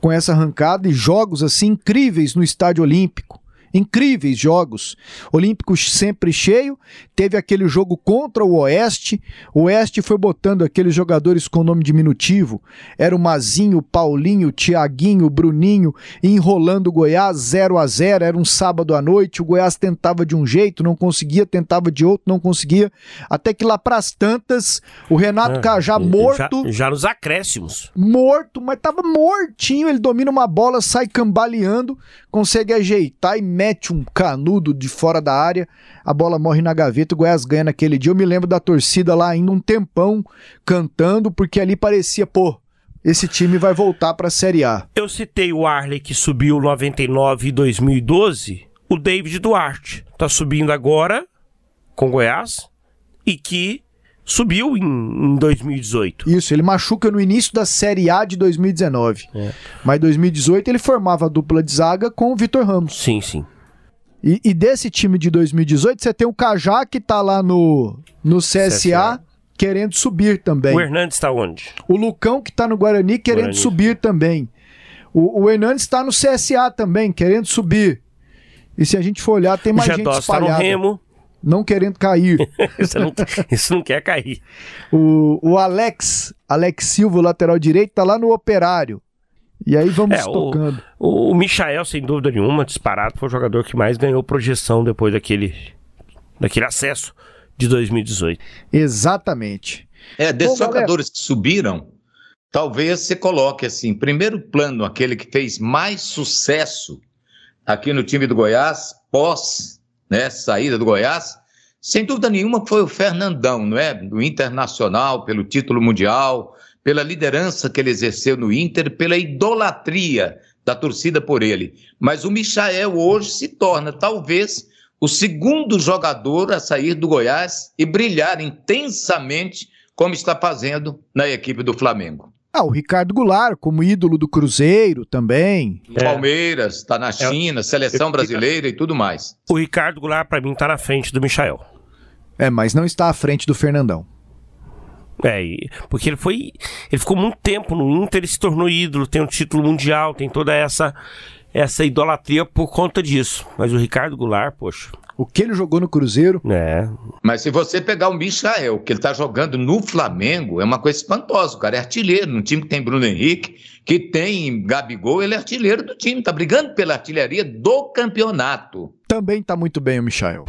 com essa arrancada e jogos assim incríveis no Estádio Olímpico incríveis jogos. Olímpicos sempre cheio. Teve aquele jogo contra o Oeste. O Oeste foi botando aqueles jogadores com nome diminutivo. Era o Mazinho, o Paulinho, o Tiaguinho, o Bruninho, enrolando o Goiás 0 a 0 Era um sábado à noite. O Goiás tentava de um jeito, não conseguia, tentava de outro, não conseguia. Até que lá pras tantas, o Renato é, Cajá morto. Já, já nos acréscimos. Morto, mas tava mortinho. Ele domina uma bola, sai cambaleando, consegue ajeitar e mete mete um canudo de fora da área, a bola morre na gaveta, o Goiás ganha naquele dia. Eu me lembro da torcida lá ainda um tempão cantando, porque ali parecia, pô, esse time vai voltar para a Série A. Eu citei o Arley que subiu 99 e 2012, o David Duarte tá subindo agora com Goiás e que subiu em, em 2018. Isso, ele machuca no início da Série A de 2019. É. Mas em 2018 ele formava a dupla de zaga com o Vitor Ramos. Sim, sim. E, e, desse time de 2018, você tem o Cajá que tá lá no, no CSA, CSA. querendo subir também. O Hernandes tá onde? O Lucão que tá no Guarani querendo Guarani. subir também. O, o Hernandes está no CSA também, querendo subir. E se a gente for olhar, tem mais o gente espalhada. Tá no Remo não querendo cair. isso, não, isso, não, quer cair. O, o Alex, Alex Silva, lateral direito, tá lá no Operário. E aí vamos é, tocando. O, o, Michael, sem dúvida nenhuma, disparado, foi o jogador que mais ganhou projeção depois daquele, daquele acesso de 2018. Exatamente. É, desses jogadores galera... que subiram, talvez você coloque assim, primeiro plano, aquele que fez mais sucesso aqui no time do Goiás, pós né, saída do Goiás, sem dúvida nenhuma foi o Fernandão, não é? Do Internacional, pelo título mundial, pela liderança que ele exerceu no Inter, pela idolatria da torcida por ele. Mas o Michael hoje se torna, talvez, o segundo jogador a sair do Goiás e brilhar intensamente como está fazendo na equipe do Flamengo. Ah, o Ricardo Goulart, como ídolo do Cruzeiro também. É. Palmeiras, está na é. China, é. seleção brasileira e tudo mais. O Ricardo Goulart, para mim, está na frente do Michael. É, mas não está à frente do Fernandão. É, porque ele foi. Ele ficou muito tempo no Inter, ele se tornou ídolo, tem um título mundial, tem toda essa essa idolatria por conta disso. Mas o Ricardo Goulart, poxa. O que ele jogou no Cruzeiro. É. Mas se você pegar o Michael, que ele tá jogando no Flamengo, é uma coisa espantosa. O cara é artilheiro, num time que tem Bruno Henrique, que tem Gabigol, ele é artilheiro do time, tá brigando pela artilharia do campeonato. Também tá muito bem o Michael.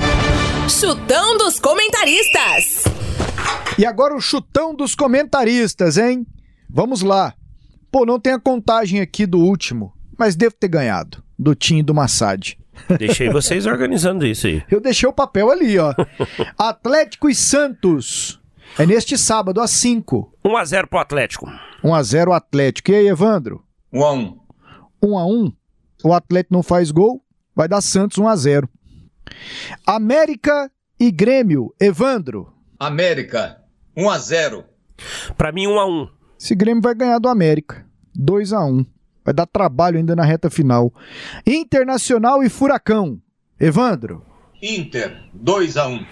Chutão dos comentaristas. E agora o chutão dos comentaristas, hein? Vamos lá. Pô, não tem a contagem aqui do último, mas devo ter ganhado, do Tim e do Massad. Deixei vocês organizando isso aí. Eu deixei o papel ali, ó. Atlético e Santos. É neste sábado, às 5. 1x0 pro Atlético. 1x0 Atlético. E aí, Evandro? 1x1. 1x1. O Atlético não faz gol, vai dar Santos 1x0. América e Grêmio. Evandro? América. 1x0. Pra mim, 1x1. Esse Grêmio vai ganhar do América. 2x1. Vai dar trabalho ainda na reta final. Internacional e Furacão. Evandro. Inter, 2 x 1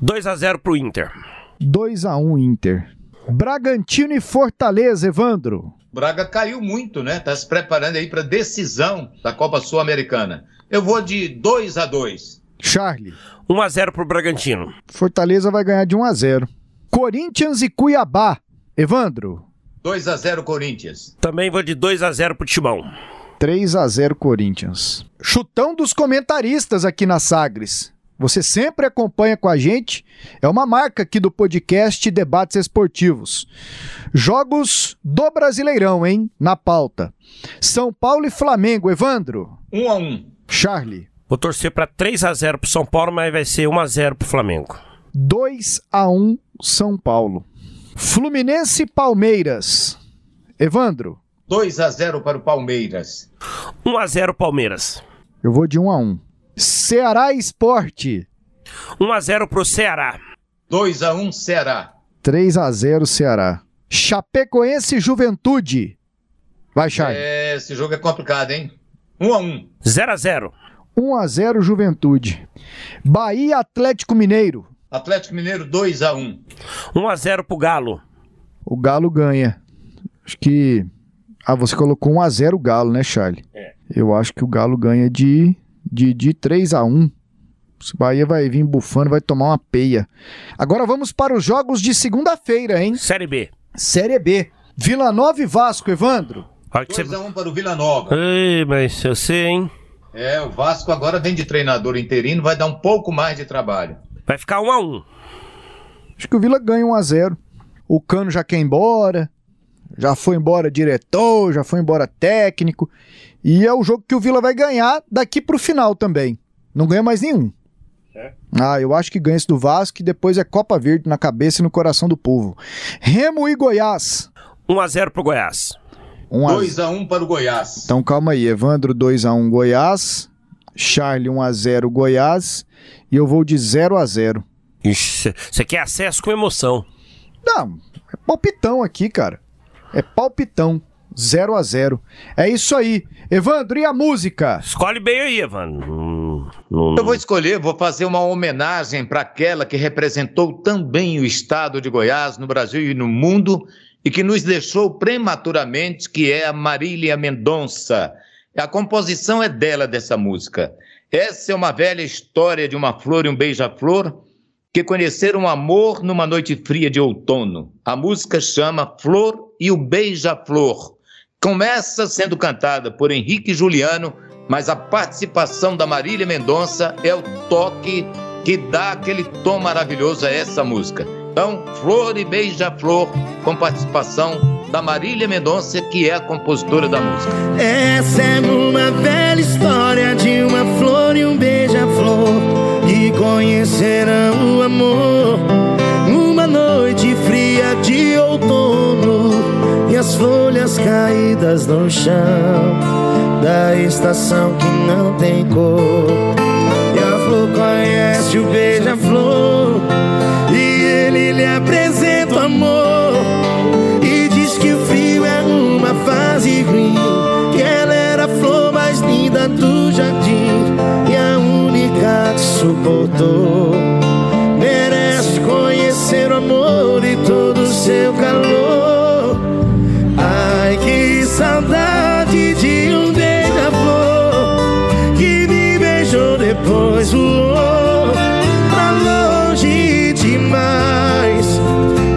2 x 0 pro Inter. 2 x 1 Inter. Bragantino e Fortaleza, Evandro. Braga caiu muito, né? Tá se preparando aí para decisão da Copa Sul-Americana. Eu vou de 2 x 2. Charlie. 1 x 0 pro Bragantino. Fortaleza vai ganhar de 1 x 0. Corinthians e Cuiabá. Evandro. 2 a 0 Corinthians. Também vou de 2 a 0 pro Timão. 3 a 0 Corinthians. Chutão dos comentaristas aqui na Sagres. Você sempre acompanha com a gente. É uma marca aqui do podcast Debates Esportivos. Jogos do Brasileirão, hein? Na pauta. São Paulo e Flamengo, Evandro. 1 a 1. Charlie. Vou torcer para 3 a 0 pro São Paulo, mas vai ser 1 a 0 pro Flamengo. 2 a 1 São Paulo. Fluminense Palmeiras. Evandro. 2 a 0 para o Palmeiras. 1 a 0 Palmeiras. Eu vou de 1 a 1. Ceará Esporte. 1 a 0 pro Ceará. 2 a 1 Ceará. 3 a 0 Ceará. Chapecoense Juventude. Vai, Chay. É, esse jogo é complicado, hein? 1 a 1. 0 a 0. 1 a 0 Juventude. Bahia Atlético Mineiro. Atlético Mineiro 2 a 1. 1 a 0 pro Galo. O Galo ganha. Acho que Ah, você colocou 1 a 0 o Galo, né, Charlie? É. Eu acho que o Galo ganha de de, de 3 a 1. O Bahia vai vir bufando, vai tomar uma peia. Agora vamos para os jogos de segunda-feira, hein? Série B. Série B. Vila Nova e Vasco, Evandro. 2x1 para o Vila Nova. Ei, mas eu sei, hein? É, o Vasco agora vem de treinador interino, vai dar um pouco mais de trabalho. Vai ficar 1 a 1 Acho que o Vila ganha 1 a 0 O Cano já quer ir embora. Já foi embora diretor, já foi embora técnico. E é o jogo que o Vila vai ganhar daqui pro final também. Não ganha mais nenhum. É. Ah, eu acho que ganha esse do Vasco e depois é Copa Verde na cabeça e no coração do povo. Remo e Goiás. 1x0 pro Goiás. 2x1 para o Goiás. Então calma aí, Evandro 2x1 Goiás. Charlie 1x0 Goiás. E eu vou de 0x0. Você quer acesso com emoção. Não, é palpitão aqui, cara. É palpitão. 0 a 0 É isso aí. Evandro, e a música? Escolhe bem aí, Evandro. Eu vou escolher, vou fazer uma homenagem para aquela que representou também o estado de Goiás no Brasil e no mundo e que nos deixou prematuramente, que é a Marília Mendonça. A composição é dela dessa música. Essa é uma velha história de uma flor e um beija-flor que conheceram amor numa noite fria de outono. A música chama Flor e o Beija-Flor. Começa sendo cantada por Henrique Juliano, mas a participação da Marília Mendonça é o toque que dá aquele tom maravilhoso a essa música. Então, Flor e Beija-Flor, com participação da Marília Mendonça, que é a compositora da música. Essa é uma velha história de uma flor e um beija-flor que conhecerão o amor numa noite fria de outono e as folhas caídas no chão da estação que não tem cor. E a flor conhece o beija-flor suportou. Merece conhecer o amor e todo o seu calor. Ai, que saudade de um beija-flor que me beijou depois voou pra longe demais.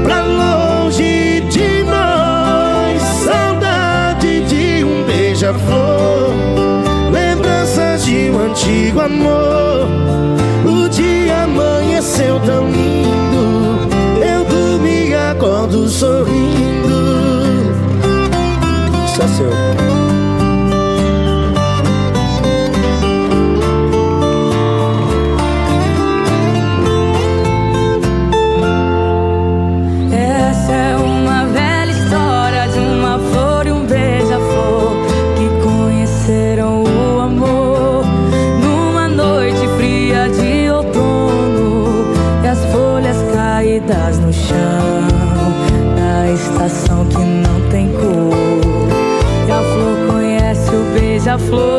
Pra longe de nós, saudade de um beija-flor lembranças de um antigo amor tão lindo. Eu dormi e acordo sorrindo. Só seu. Flor